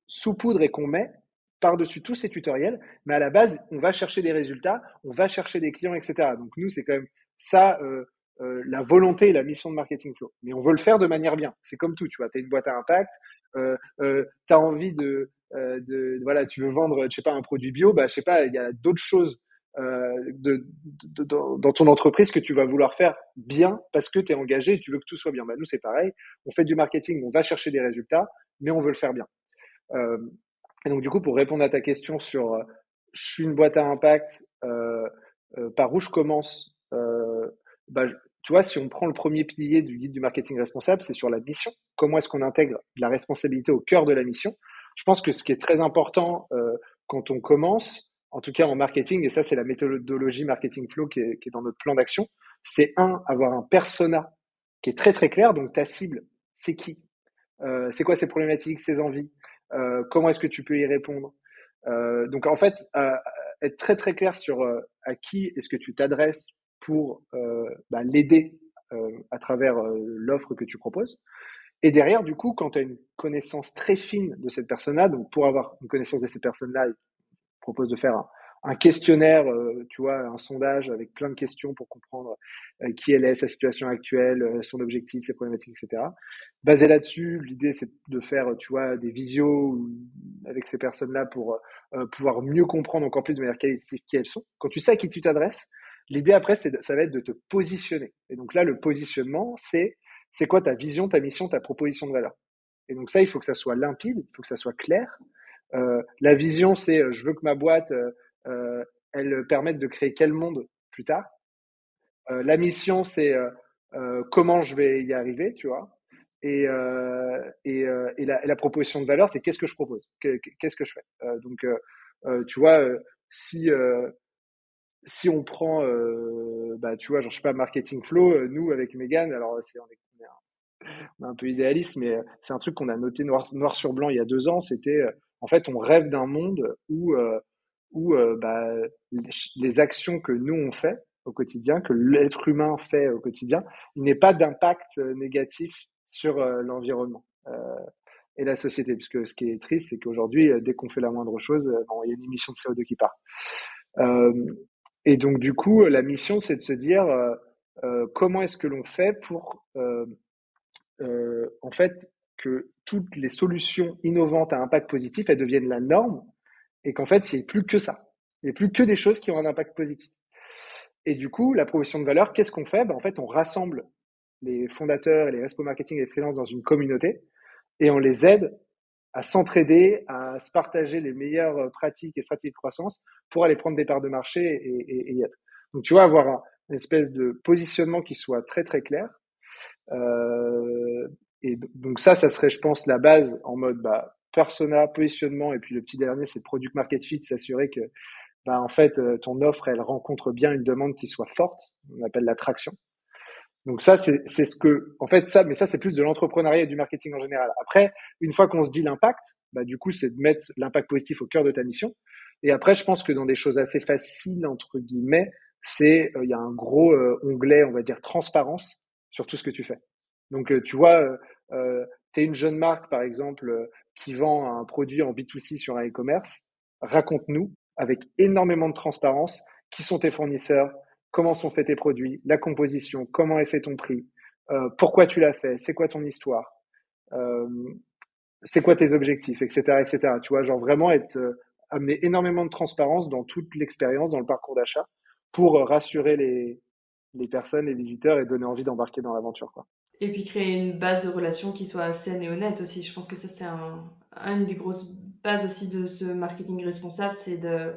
saupoudre et qu'on met par-dessus tous ces tutoriels, mais à la base, on va chercher des résultats, on va chercher des clients, etc. Donc nous, c'est quand même ça, euh, euh, la volonté et la mission de Marketing Flow. Mais on veut le faire de manière bien. C'est comme tout, tu vois, tu as une boîte à impact, euh, euh, tu as envie de, euh, de, voilà, tu veux vendre, je sais pas, un produit bio, bah, je sais pas, il y a d'autres choses euh, de, de, dans ton entreprise que tu vas vouloir faire bien parce que tu es engagé et tu veux que tout soit bien. Bah, nous, c'est pareil. On fait du marketing, on va chercher des résultats, mais on veut le faire bien. Euh, et donc, du coup, pour répondre à ta question sur je suis une boîte à impact, par où je commence bah, tu vois, si on prend le premier pilier du guide du marketing responsable, c'est sur la mission. Comment est-ce qu'on intègre la responsabilité au cœur de la mission? Je pense que ce qui est très important euh, quand on commence, en tout cas en marketing, et ça c'est la méthodologie marketing flow qui est, qui est dans notre plan d'action, c'est un, avoir un persona qui est très très clair. Donc ta cible, c'est qui? Euh, C'est quoi ses problématiques, ses envies? Euh, Comment est-ce que tu peux y répondre? Euh, Donc en fait, être très très clair sur euh, à qui est-ce que tu t'adresses pour euh, bah, l'aider euh, à travers euh, l'offre que tu proposes. Et derrière, du coup, quand tu as une connaissance très fine de cette personne-là, donc pour avoir une connaissance de cette personne-là, il propose de faire un, questionnaire, tu vois, un sondage avec plein de questions pour comprendre qui elle est, sa situation actuelle, son objectif, ses problématiques, etc. Basé là-dessus, l'idée c'est de faire, tu vois, des visios avec ces personnes-là pour pouvoir mieux comprendre encore plus de manière qualitative qui elles sont. Quand tu sais à qui tu t'adresses, L'idée après, c'est, ça va être de te positionner. Et donc là, le positionnement, c'est c'est quoi ta vision, ta mission, ta proposition de valeur? Et donc ça, il faut que ça soit limpide, il faut que ça soit clair. Euh, la vision, c'est euh, je veux que ma boîte, euh, euh, elle permette de créer quel monde plus tard. Euh, la mission, c'est comment je vais y arriver, tu vois? Et, et, et, la, et, la, proposition de valeur, c'est qu'est-ce que je propose, qu'est-ce que je fais? donc, tu vois, si si on prend, euh, bah, tu vois, genre, je sais pas, Marketing Flow, euh, nous, avec Megan, alors c'est, on, est, un, peu idéaliste, mais euh, c'est un truc qu'on a noté noir, sur blanc il y a deux ans. C'était, en fait, on rêve d'un monde où, où bah, les, actions que nous, on fait au quotidien, que l'être humain fait au quotidien, il n'est pas d'impact négatif sur l'environnement. et la société, puisque ce qui est triste, c'est qu'aujourd'hui, dès qu'on fait la moindre chose, il y a une émission de CO2 qui part. Euh, et donc, du coup, la mission, c'est de se dire euh, euh, comment est-ce que l'on fait pour, euh, euh, en fait, que toutes les solutions innovantes à impact positif, elles deviennent la norme et qu'en fait, il n'y ait plus que ça. Il n'y ait plus que des choses qui ont un impact positif. Et du coup, la proposition de valeur, qu'est-ce qu'on fait? Ben, En fait, on rassemble les fondateurs et les responsables marketing et les freelances dans une communauté et on les aide à s'entraider, à se partager les meilleures euh, pratiques et stratégies de croissance pour aller prendre des parts de marché et, y être. Donc, tu vois, avoir une espèce de positionnement qui soit très, très clair. Euh, et donc, ça, ça serait, je pense, la base en mode bah, persona, positionnement. Et puis, le petit dernier, c'est product market fit, s'assurer que, bah, en fait, euh, ton offre, elle rencontre bien une demande qui soit forte. On appelle l'attraction. Donc ça, c'est ce que, en fait, ça, mais ça, c'est plus de l'entrepreneuriat et du marketing en général. Après, une fois qu'on se dit l'impact, bah, du coup, c'est de mettre l'impact positif au cœur de ta mission. Et après, je pense que dans des choses assez faciles, entre guillemets, c'est, euh, il y a un gros euh, onglet, on va dire, transparence sur tout ce que tu fais. Donc, euh, tu vois, tu es une jeune marque, par exemple, qui vend un produit en B2C sur un e-commerce. Raconte-nous avec énormément de transparence qui sont tes fournisseurs, comment sont faits tes produits, la composition, comment est fait ton prix, euh, pourquoi tu l'as fait, c'est quoi ton histoire, euh, c'est quoi tes objectifs, etc., etc. Tu vois, genre vraiment être euh, amener énormément de transparence dans toute l'expérience, dans le parcours d'achat, pour rassurer les, les personnes, les visiteurs et donner envie d'embarquer dans l'aventure, quoi. Et puis créer une base de relation qui soit saine et honnête aussi. Je pense que ça, c'est un, une des grosses base aussi de ce marketing responsable, c'est de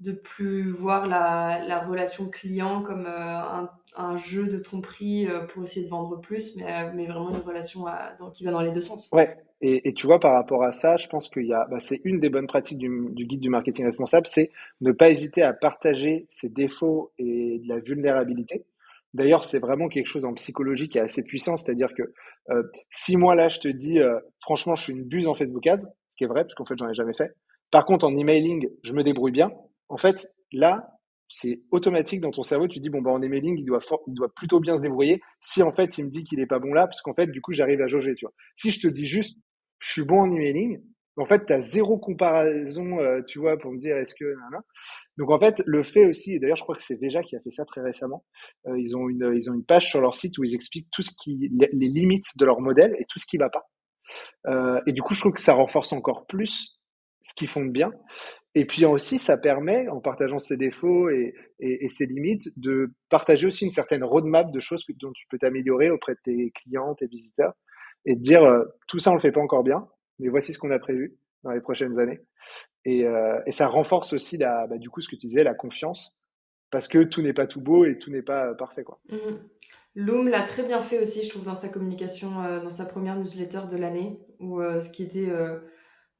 de plus voir la, la relation client comme euh, un, jeu de tromperie euh, pour essayer de vendre plus, mais, euh, mais vraiment une relation dans, qui va dans les deux sens. Ouais, et, et, tu vois, par rapport à ça, je pense qu'il y a, bah, c'est une des bonnes pratiques du, du, guide du marketing responsable, c'est ne pas hésiter à partager ses défauts et de la vulnérabilité. D'ailleurs, c'est vraiment quelque chose en psychologie qui est assez puissant, c'est-à-dire que si moi là je te dis, franchement, je suis une buse en Facebook Ads, ce qui est vrai, parce qu'en fait, j'en ai jamais fait. Par contre, en emailing, je me débrouille bien en fait, là, c'est automatique dans ton cerveau. Tu dis, bon, bah, en emailing, il doit, il doit plutôt bien se débrouiller. Si, en fait, il me dit qu'il est pas bon là, parce qu'en fait, du coup, j'arrive à jauger, tu vois. Si je te dis juste, je suis bon en emailing, en fait, tu as zéro comparaison, euh, tu vois, pour me dire est-ce que. Donc, en fait, le fait aussi, et d'ailleurs, je crois que c'est déjà qui a fait ça très récemment, euh, ils, ont une, ils ont une page sur leur site où ils expliquent tout ce qui, les, limites de leur modèle et tout ce qui va pas. Euh, et du coup, je trouve que ça renforce encore plus ce qu'ils font de bien. Et puis aussi, ça permet, en partageant ses défauts et, ses limites, de partager aussi une certaine roadmap de choses dont tu peux t'améliorer auprès de tes clients, tes visiteurs, et de dire euh, tout ça on le fait pas encore bien, mais voici ce qu'on a prévu dans les prochaines années. Et, euh, et ça renforce aussi bah, du coup ce que tu disais, la confiance, parce que tout n'est pas tout beau et tout n'est pas euh, parfait, quoi. Mmh Loom l'a très bien fait aussi, je trouve, dans sa communication, dans sa première newsletter de l'année, où ce qui était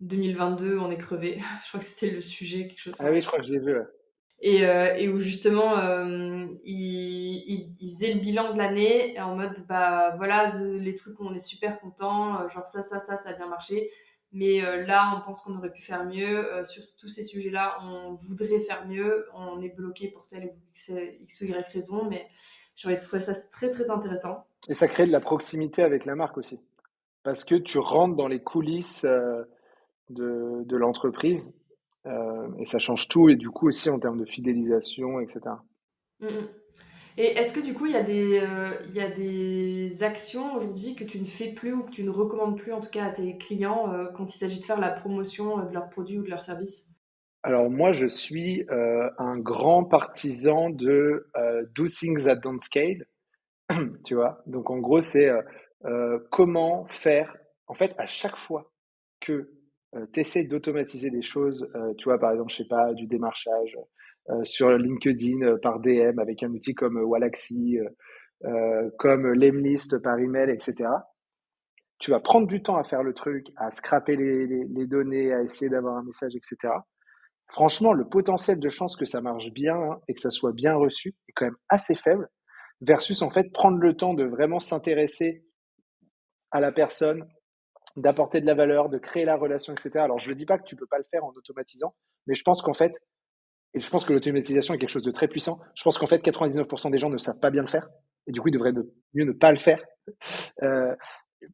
2022, on est crevé. je crois que c'était le sujet, quelque chose. Ah oui, je crois que je l'ai vu. Et, euh, et, où justement, euh, il, il, faisait le bilan de l'année en mode, bah voilà, les trucs où on est super content, euh, genre ça, ça, ça, ça a bien marché. Mais euh, là, on pense qu'on aurait pu faire mieux. Sur tous ces sujets-là, on voudrait faire mieux. On est bloqué pour telle X, ou Y raison. Mais j'aurais trouvé ça très, très intéressant. Et ça crée de la proximité avec la marque aussi. Parce que tu rentres dans les coulisses de, de l'entreprise. Euh, et ça change tout, et du coup aussi en termes de fidélisation, etc. Mm, mm. Et est-ce que du coup, il y, a des, euh, il y a des actions aujourd'hui que tu ne fais plus ou que tu ne recommandes plus en tout cas à tes clients euh, quand il s'agit de faire la promotion de leurs produits ou de leurs services? Alors moi, je suis un grand partisan de do things that don't scale, tu vois? Donc en gros, c'est comment faire, en fait, à chaque fois que tu essaies d'automatiser des choses, euh, tu vois, par exemple, je sais pas, du démarchage euh, sur LinkedIn par DM avec un outil comme Walaxy, comme Lemlist par email, etc. Tu vas prendre du temps à faire le truc, à scraper les, les, données, à essayer d'avoir un message, etc. Franchement, le potentiel de chance que ça marche bien hein, et que ça soit bien reçu est quand même assez faible versus en fait prendre le temps de vraiment s'intéresser à la personne, d'apporter de la valeur, de créer la relation, etc. Alors, je ne dis pas que tu ne peux pas le faire en automatisant, mais je pense qu'en fait, et je pense que l'automatisation est quelque chose de très puissant, je pense qu'en fait, 99% des gens ne savent pas bien le faire, et du coup, ils devraient mieux ne pas le faire, euh,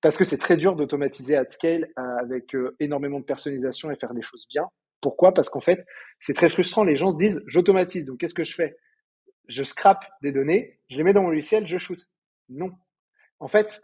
parce que c'est très dur d'automatiser à scale euh, avec euh, énormément de personnalisation et faire des choses bien. Pourquoi? Parce qu'en fait, c'est très frustrant, les gens se disent, j'automatise, donc qu'est-ce que je fais? Je scrape des données, je les mets dans mon logiciel, je shoot. Non. En fait,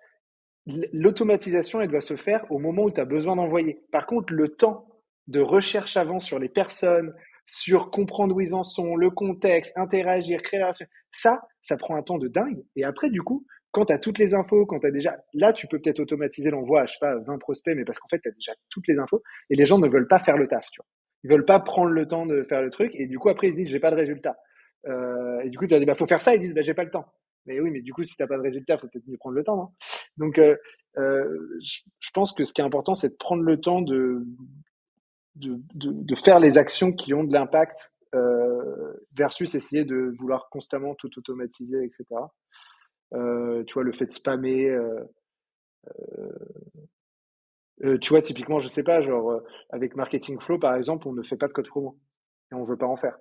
l'automatisation, elle doit se faire au moment où tu as besoin d'envoyer. Par contre, le temps de recherche avant sur les personnes, sur comprendre où ils en sont, le contexte, interagir, créer la relation, ça, ça prend un temps de dingue. Et après, du coup, quand tu as toutes les infos, quand tu as déjà. Là, tu peux peut-être automatiser l'envoi à, je sais pas, 20 prospects, mais parce qu'en fait, tu as déjà toutes les infos et les gens ne veulent pas faire le taf, tu vois. Ils veulent pas prendre le temps de faire le truc et du coup, après, ils se disent, j'ai pas de résultat. Euh, et du coup, tu as dit, bah, faut faire ça. Ils disent, bah, j'ai pas le temps. Mais oui, mais du coup, si tu n'as pas de résultat, il faut peut-être mieux prendre le temps. Non Donc, euh, euh, je, pense que ce qui est important, c'est de prendre le temps de, de, faire les actions qui ont de l'impact euh, versus essayer de vouloir constamment tout automatiser, etc. Tu vois, le fait de spammer. tu vois, typiquement, je sais pas, genre avec Marketing Flow, par exemple, on ne fait pas de code promo et on veut pas en faire.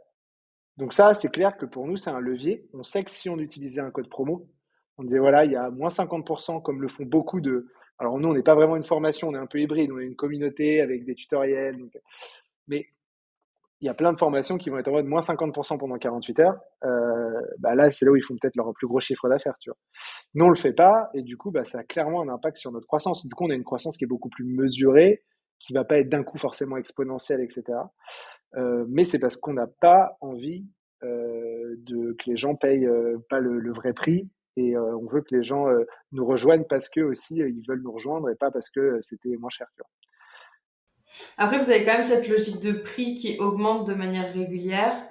Donc ça, c'est clair que pour nous, c'est un levier. On sait que si on utilisait un code promo, on disait voilà, il y a moins 50%, comme le font beaucoup de. Alors nous, on n'est pas vraiment une formation, on est un peu hybride, on est une communauté avec des tutoriels. Mais il y a plein de formations qui vont être en mode moins 50% pendant 48 heures. Euh, bah là, c'est là où ils font peut-être leur plus gros chiffre d'affaires, tu vois. Nous, on le fait pas, et du coup, bah, ça a clairement un impact sur notre croissance. Du coup, on a une croissance qui est beaucoup plus mesurée, qui va pas être d'un coup forcément exponentielle, etc. Euh, mais c'est parce qu'on n'a pas envie euh, que les gens payent euh, pas le, vrai prix et on veut que les gens nous rejoignent parce que aussi ils veulent nous rejoindre et pas parce que c'était moins cher. Tu vois. Après, vous avez quand même cette logique de prix qui augmente de manière régulière,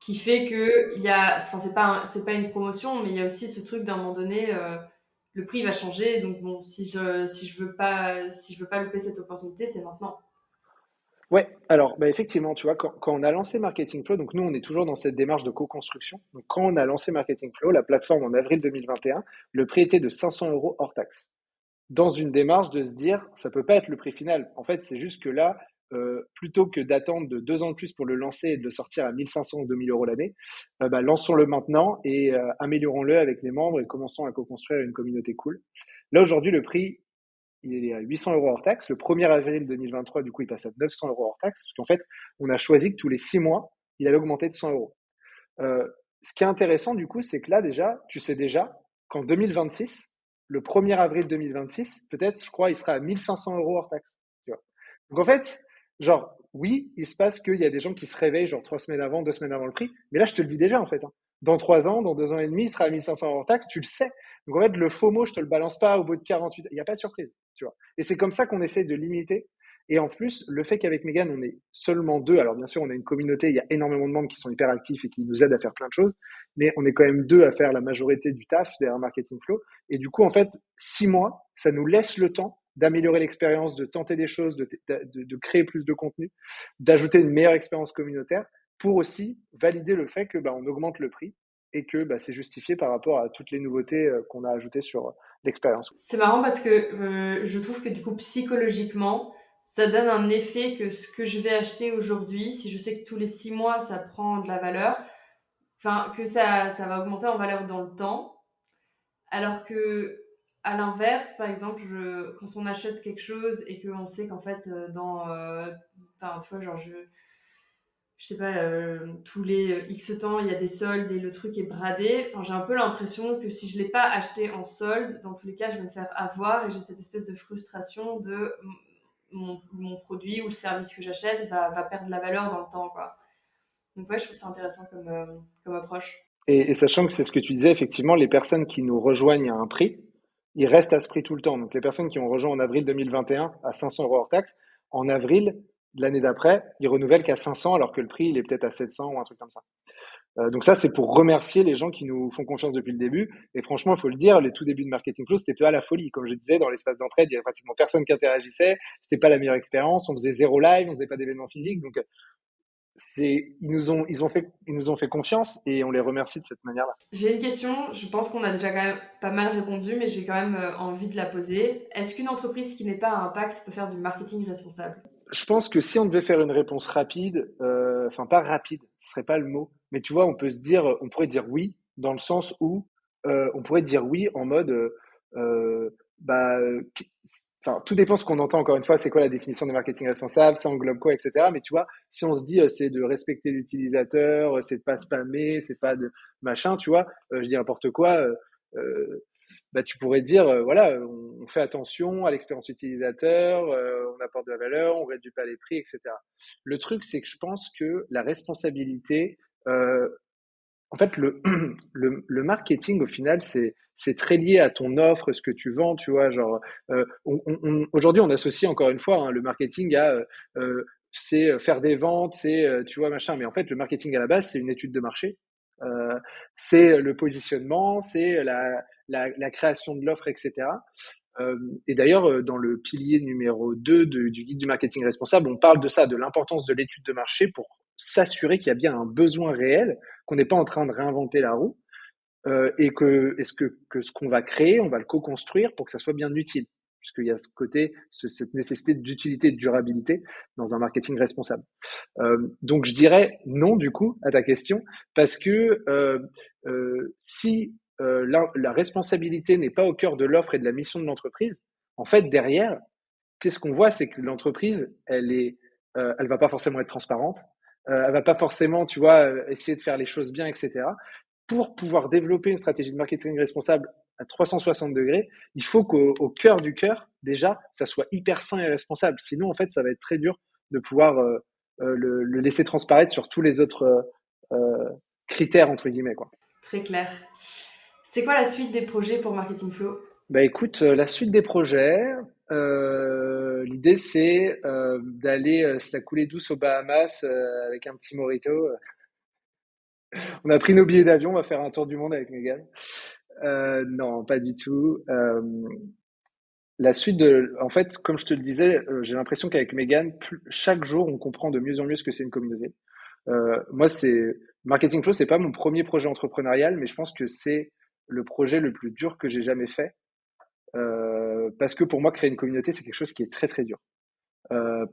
qui fait que il y a, enfin, c'est pas, c'est pas une promotion, mais il y a aussi ce truc d'un moment donné, le prix va changer. Donc bon, si je, si je veux pas, si je veux pas louper cette opportunité, c'est maintenant. Ouais, alors bah effectivement, tu vois, quand, quand, on a lancé Marketing Flow, donc nous, on est toujours dans cette démarche de co-construction. Donc quand on a lancé Marketing Flow, la plateforme en avril 2021, le prix était de 500 euros hors taxe dans une démarche de se dire, ça peut pas être le prix final. En fait, c'est juste que là, euh, plutôt que d'attendre de deux ans de plus pour le lancer et de le sortir à 1500 ou 2000 euros l'année, euh, bah, lançons-le maintenant et euh, améliorons-le avec les membres et commençons à co-construire une communauté cool. Là, aujourd'hui, le prix, il est à 800 euros hors taxe. Le 1er avril 2023, du coup, il passe à 900 euros hors taxe, parce qu'en fait, on a choisi que tous les six mois, il allait augmenter de 100 euros. ce qui est intéressant, du coup, c'est que là, déjà, tu sais déjà qu'en 2026, le 1er avril 2026, peut-être, je crois, il sera à 1500 euros hors taxe. Donc en fait, genre, oui, il se passe qu'il y a des gens qui se réveillent genre trois semaines avant, deux semaines avant le prix, mais là, je te le dis déjà en fait. Hein. Dans trois ans, dans deux ans et demi, il sera à 1500 euros hors taxe, tu le sais. Donc en fait, le faux mot, je te le balance pas au bout de 48, il n'y a pas de surprise, tu vois. Et c'est comme ça qu'on essaie de limiter et en plus, le fait qu'avec Megan, on est seulement deux, alors bien sûr, on a une communauté, il y a énormément de membres qui sont hyper actifs et qui nous aident à faire plein de choses, mais on est quand même deux à faire la majorité du taf derrière Marketing Flow. Et du coup, en fait, six mois, ça nous laisse le temps d'améliorer l'expérience, de tenter des choses, de, de, créer plus de contenu, d'ajouter une meilleure expérience communautaire pour aussi valider le fait que bah, on augmente le prix et que bah, c'est justifié par rapport à toutes les nouveautés euh, qu'on a ajoutées sur euh, l'expérience. C'est marrant parce que euh, je trouve que du coup psychologiquement, ça donne un effet que ce que je vais acheter aujourd'hui, si je sais que tous les six mois ça prend de la valeur, enfin que ça, ça va augmenter en valeur dans le temps, alors que à l'inverse, par exemple, quand on achète quelque chose et qu'on sait qu'en fait euh, dans, euh, enfin tu vois genre je je sais pas, euh, tous les X temps, il y a des soldes et le truc est bradé. Enfin, j'ai un peu l'impression que si je l'ai pas acheté en solde, dans tous les cas, je vais me faire avoir et j'ai cette espèce de frustration de mon, produit ou le service que j'achète va, va, perdre la valeur dans le temps. Quoi. Donc ouais, je trouve ça intéressant comme approche. Et, sachant que c'est ce que tu disais, effectivement, les personnes qui nous rejoignent à un prix, ils restent à ce prix tout le temps. Donc les personnes qui ont rejoint en avril 2021 à 500 euros hors taxe, en avril l'année d'après, ils renouvellent qu'à 500 alors que le prix, il est peut-être à 700 ou un truc comme ça. Euh, donc ça, c'est pour remercier les gens qui nous font confiance depuis le début. Et franchement, il faut le dire, les tout débuts de Marketing Flow, c'était pas la folie. Comme je disais, dans l'espace d'entraide, il y avait pratiquement personne qui interagissait. C'était pas la meilleure expérience. On faisait zéro live, on faisait pas d'événements physiques. Donc c'est, ils nous ont, ils ont fait, ils nous ont fait confiance et on les remercie de cette manière-là. J'ai une question. Je pense qu'on a déjà quand même pas mal répondu, mais j'ai quand même euh, envie de la poser. Est-ce qu'une entreprise qui n'est pas à impact peut faire du marketing responsable? Je pense que si on devait faire une réponse rapide, euh, enfin pas rapide, ce serait pas le mot mais tu vois, on peut se dire, on pourrait dire oui dans le sens où euh, on pourrait dire oui en mode, euh bah, enfin, tout dépend ce qu'on entend. Encore une fois, c'est quoi la définition de marketing responsable, ça englobe quoi, etc. Mais tu vois, si on se dit, euh, c'est de respecter l'utilisateur, c'est de pas spammer, c'est pas de machin, tu vois, je dis n'importe quoi. bah, tu pourrais dire, voilà, on, fait attention à l'expérience utilisateur, on apporte de la valeur, on réduit pas les prix, etc. Le truc, c'est que je pense que la responsabilité, euh, en fait, le, le, marketing, au final, c'est c'est très lié à ton offre, ce que tu vends, tu vois. Genre, euh, on, on, aujourd'hui, on associe encore une fois hein, le marketing à euh, euh c'est faire des ventes, c'est euh, tu vois machin. Mais en fait, le marketing à la base, c'est une étude de marché. Euh, c'est le positionnement, c'est la, la, la, création de l'offre, etc. Euh, et d'ailleurs, dans le pilier numéro 2 de, du guide du marketing responsable, on parle de ça, de l'importance de l'étude de marché pour s'assurer qu'il y a bien un besoin réel, qu'on n'est pas en train de réinventer la roue, euh, et que, est-ce que, que ce qu'on va créer, on va le co-construire pour que ça soit bien utile, puisqu'il y a ce côté, cette nécessité d'utilité de durabilité dans un marketing responsable. Euh, donc je dirais non du coup à ta question, parce que euh, euh si euh, la, la responsabilité n'est pas au cœur de l'offre et de la mission de l'entreprise, en fait derrière, qu'est-ce qu'on voit, c'est que l'entreprise, elle est, euh, elle va pas forcément être transparente, euh, elle va pas forcément, tu vois, essayer de faire les choses bien, etc. Pour pouvoir développer une stratégie de marketing responsable à 360 degrés, il faut qu'au cœur du cœur, déjà, ça soit hyper sain et responsable. Sinon, en fait, ça va être très dur de pouvoir euh, le, le, laisser transparaître sur tous les autres critères, entre guillemets. Quoi. Très clair. C'est quoi la suite des projets pour Marketing Flow? Bah écoute, la suite des projets, l'idée, c'est d'aller se la couler douce aux Bahamas avec un petit morito. On a pris nos billets d'avion, on va faire un tour du monde avec Megan. non, pas du tout. la suite de, en fait, comme je te le disais, j'ai l'impression qu'avec Megan, chaque jour, on comprend de mieux en mieux ce que c'est une communauté. moi, c'est Marketing Flow, c'est pas mon premier projet entrepreneurial, mais je pense que c'est le projet le plus dur que j'ai jamais fait. Euh, parce que pour moi, créer une communauté, c'est quelque chose qui est très très dur. Euh,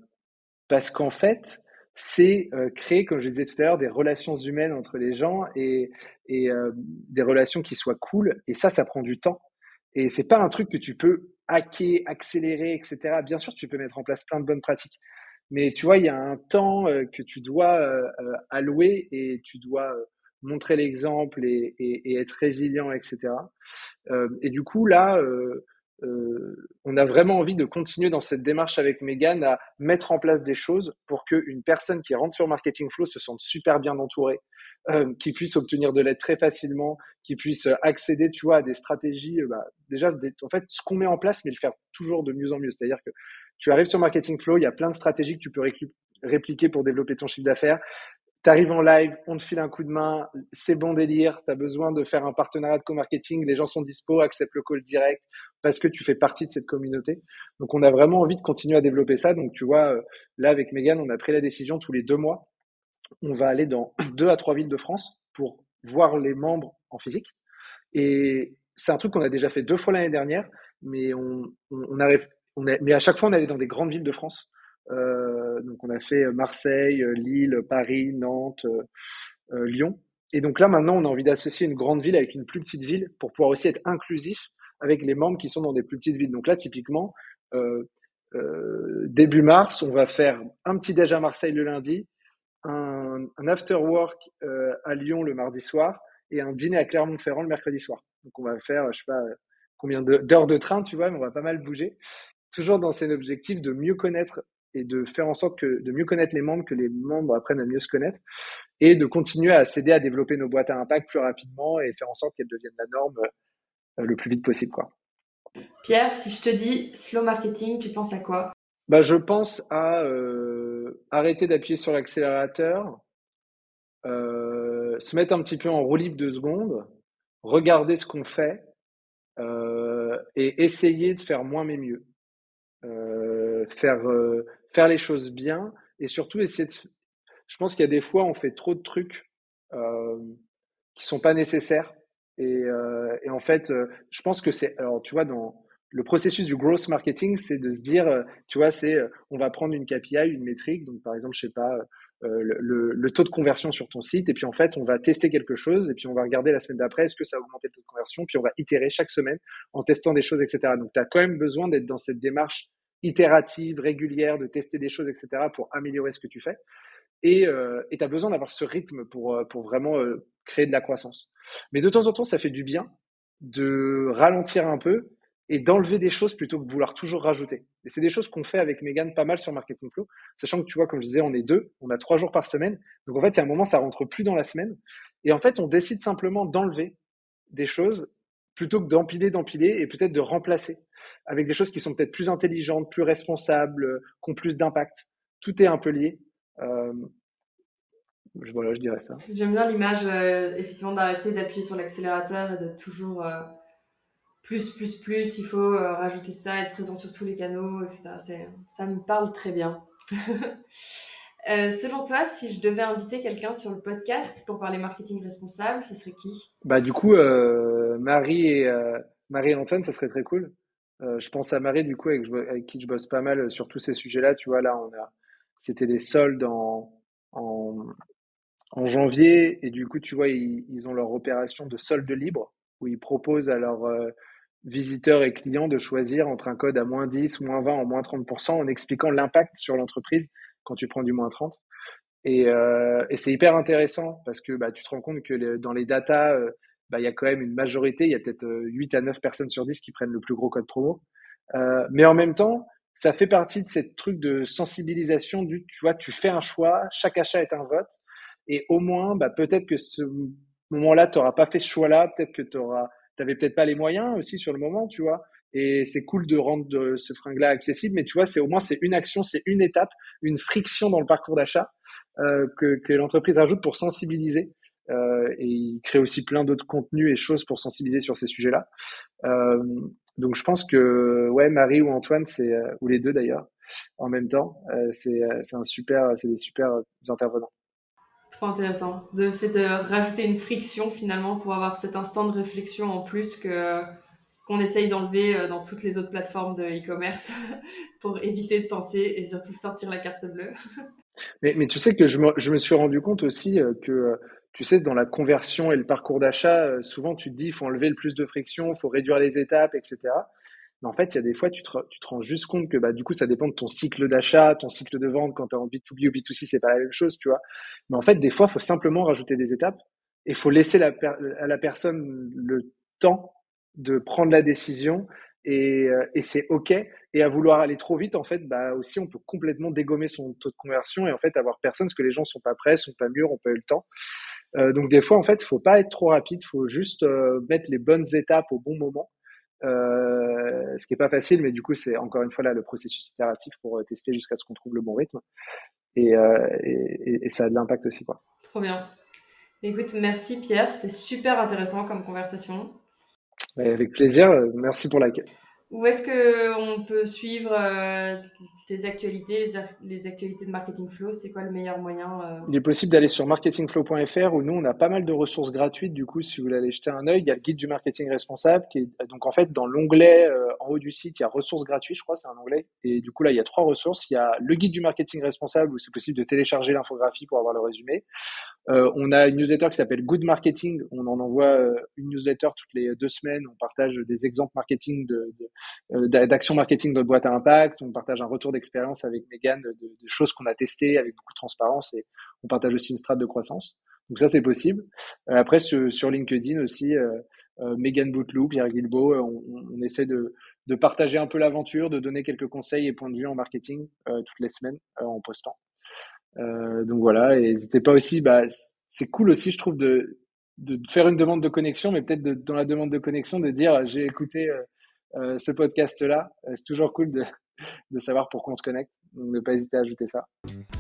parce qu'en fait, c'est euh, créer, comme je disais tout à l'heure, des relations humaines entre les gens et, et euh, des relations qui soient cool. Et ça, ça prend du temps. Et c'est pas un truc que tu peux hacker, accélérer, etc. Bien sûr, tu peux mettre en place plein de bonnes pratiques. Mais tu vois, il y a un temps euh, que tu dois allouer et tu dois montrer l'exemple et, être résilient, etc. Et du coup, là, on a vraiment envie de continuer dans cette démarche avec Megan à mettre en place des choses pour qu'une personne qui rentre sur Marketing Flow se sente super bien entourée, euh, qui puisse obtenir de l'aide très facilement, qui puisse accéder, tu vois, à des stratégies. Bah, déjà, en fait, ce qu'on met en place, mais le faire toujours de mieux en mieux. C'est-à-dire que tu arrives sur Marketing Flow, il y a plein de stratégies que tu peux répliquer pour développer ton chiffre d'affaires. Tu arrives en live, on te file un coup de main, c'est bon délire, tu as besoin de faire un partenariat de co-marketing, les gens sont dispo, acceptent le call direct parce que tu fais partie de cette communauté. Donc on a vraiment envie de continuer à développer ça. Donc tu vois, euh, là avec Megan, on a pris la décision tous les deux mois, on va aller dans deux à trois villes de France pour voir les membres en physique. Et c'est un truc qu'on a déjà fait deux fois l'année dernière, mais on, arrive, mais à chaque fois on allait dans des grandes villes de France. Euh, donc on a fait Marseille, Lille, Paris, Nantes, euh, Lyon. Et donc là maintenant on a envie d'associer une grande ville avec une plus petite ville pour pouvoir aussi être inclusif avec les membres qui sont dans des plus petites villes. Donc là typiquement euh, début mars, on va faire un petit déj à Marseille le lundi, un, un after work à Lyon le mardi soir et un dîner à Clermont-Ferrand le mercredi soir. Donc on va faire, je sais pas combien d'heures de train, tu vois, mais on va pas mal bouger. Toujours dans cet objectif de mieux connaître et de faire en sorte que de mieux connaître les membres, que les membres apprennent à mieux se connaître et de continuer à s'aider à développer nos boîtes à impact plus rapidement et faire en sorte qu'elles deviennent la norme euh, le plus vite possible. Quoi. Pierre, si je te dis slow marketing, tu penses à quoi? Bah, Je pense à euh, arrêter d'appuyer sur l'accélérateur, euh, se mettre un petit peu en roue libre deux secondes, regarder ce qu'on fait et essayer de faire moins mais mieux. faire faire les choses bien et surtout essayer de. Je pense qu'il y a des fois, on fait trop de trucs euh, qui sont pas nécessaires. Et, euh, et en fait, euh, je pense que c'est. Alors, tu vois, dans le processus du growth marketing, c'est de se dire, euh, tu vois, c'est on va prendre une KPI, une métrique. Donc, par exemple, je sais pas, le, le, taux de conversion sur ton site. Et puis, en fait, on va tester quelque chose. Et puis, on va regarder la semaine d'après, est-ce que ça a augmenté le taux de conversion? Puis, on va itérer chaque semaine en testant des choses, etc. Donc, tu as quand même besoin d'être dans cette démarche itérative, régulière, de tester des choses, etc., pour améliorer ce que tu fais. Et euh, tu as besoin d'avoir ce rythme pour, euh, pour vraiment euh, créer de la croissance. Mais de temps en temps, ça fait du bien de ralentir un peu et d'enlever des choses plutôt que de vouloir toujours rajouter. Et c'est des choses qu'on fait avec Megan pas mal sur Marketing Flow, sachant que tu vois, comme je disais, on est deux, on a trois jours par semaine. Donc en fait, il y a un moment, ça rentre plus dans la semaine. Et en fait, on décide simplement d'enlever des choses plutôt que d'empiler, d'empiler et peut-être de remplacer avec des choses qui sont peut-être plus intelligentes, plus responsables, euh, qui ont plus d'impact. Tout est un peu lié. Euh, voilà, je dirais ça. J'aime bien l'image, euh, effectivement, d'arrêter d'appuyer sur l'accélérateur et d'être toujours plus, plus, plus. Il faut rajouter ça, être présent sur tous les canaux, etc. Ça me parle très bien. selon toi, si je devais inviter quelqu'un sur le podcast pour parler marketing responsable, ce serait qui? Bah du coup, Marie et Marie et Antoine, ça serait très cool. Euh, je pense à Marie, du coup, avec, qui je bosse pas mal euh, sur tous ces sujets-là. Tu vois, là, c'était des soldes en, janvier. Et du coup, tu vois, ils, ont leur opération de solde libre où ils proposent à leurs euh, visiteurs et clients de choisir entre un code à moins 10, moins 20 ou moins 30% en expliquant l'impact sur l'entreprise quand tu prends du moins 30. Et, et c'est hyper intéressant parce que bah, tu te rends compte que dans les datas, bah, y a quand même une majorité, il y a peut-être 8 euh, à 9 personnes sur 10 qui prennent le plus gros code promo. Euh, mais en même temps, ça fait partie de cette truc de sensibilisation du, tu vois, tu fais un choix, chaque achat est un vote. Et au moins, bah, peut-être que ce moment-là, tu n'auras pas fait ce choix-là, peut-être que tu n'avais peut-être pas les moyens aussi sur le moment, tu vois. et c'est cool de rendre ce fringue-là accessible, mais tu vois, c'est au moins c'est une action, c'est une étape, une friction dans le parcours d'achat euh, que, que l'entreprise ajoute pour sensibiliser. Euh, et il crée aussi plein d'autres contenus et choses pour sensibiliser sur ces sujets-là. Euh, donc je pense que ouais, Marie ou Antoine, c'est euh, ou les deux d'ailleurs, en même temps, c'est un super, c'est des super intervenants. Trop intéressant. De fait de rajouter une friction finalement pour avoir cet instant de réflexion en plus que qu'on essaye d'enlever dans toutes les autres plateformes de e-commerce pour éviter de penser et surtout sortir la carte bleue. mais, mais, tu sais que je me, je me suis rendu compte aussi que, tu sais, dans la conversion et le parcours d'achat, souvent tu te dis, il faut enlever le plus de friction, il faut réduire les étapes, etc. Mais en fait, il y a des fois, tu te, tu rends juste compte que bah, du coup, ça dépend de ton cycle d'achat, ton cycle de vente. Quand tu es en B2B ou B2C, c'est pas la même chose, tu vois. Mais en fait, des fois, il faut simplement rajouter des étapes et il faut laisser la, à la personne le temps de prendre la décision et, euh, et c'est ok. Et à vouloir aller trop vite, en fait, bah aussi, on peut complètement dégommer son taux de conversion et en fait avoir personne parce que les gens sont pas prêts, sont pas mûrs, ont pas eu le temps. Euh, donc des fois, en fait, il faut pas être trop rapide, faut juste euh, mettre les bonnes étapes au bon moment. Euh, ce qui est pas facile, mais du coup, c'est encore une fois là le processus itératif pour tester jusqu'à ce qu'on trouve le bon rythme. Et, et, et ça a de l'impact aussi, quoi. Trop bien. Écoute, merci Pierre, c'était super intéressant comme conversation. Avec plaisir. Merci pour l'accueil. Où est-ce qu'on peut suivre euh, tes actualités, les actualités de Marketing Flow? C'est quoi le meilleur moyen euh? Il est possible d'aller sur marketingflow.fr où nous, on a pas mal de ressources gratuites. Du coup, si vous voulez aller jeter un œil, il y a le guide du marketing responsable qui est donc en fait dans l'onglet euh, en haut du site, il y a ressources gratuites, je crois, c'est un onglet. Et du coup, là, il y a trois ressources. Il y a le guide du marketing responsable où c'est possible de télécharger l'infographie pour avoir le résumé. Euh, on a une newsletter qui s'appelle Good Marketing. On en envoie euh, une newsletter toutes les deux semaines. On partage des exemples marketing de, euh, marketing de boîte à impact. On partage un retour d'expérience avec Megan de, choses qu'on a testées avec beaucoup de transparence et on partage aussi une strate de croissance. Donc ça, c'est possible. après, sur, LinkedIn aussi, Megan Bouteloup, Pierre Guilbeault, on, on, essaie de partager un peu l'aventure, de donner quelques conseils et points de vue en marketing toutes les semaines en postant. Euh, donc voilà, et n'hésitez pas aussi, bah, c'est cool aussi, je trouve, de, faire une demande de connexion, mais peut-être dans la demande de connexion, de dire j'ai écouté euh, euh ce podcast-là. Euh, c'est toujours cool de, de savoir pourquoi on se connecte. Donc ne pas hésiter à ajouter ça.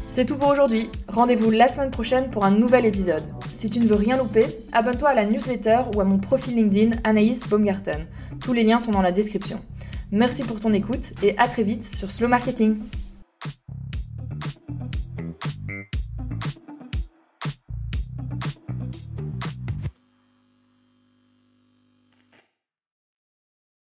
C'est tout pour aujourd'hui. Rendez-vous la semaine prochaine pour un nouvel épisode. Si tu ne veux rien louper, abonne-toi à la newsletter ou à mon profil LinkedIn Anaïs Baumgarten. Tous les liens sont dans la description. Merci pour ton écoute et à très vite sur Slow Marketing.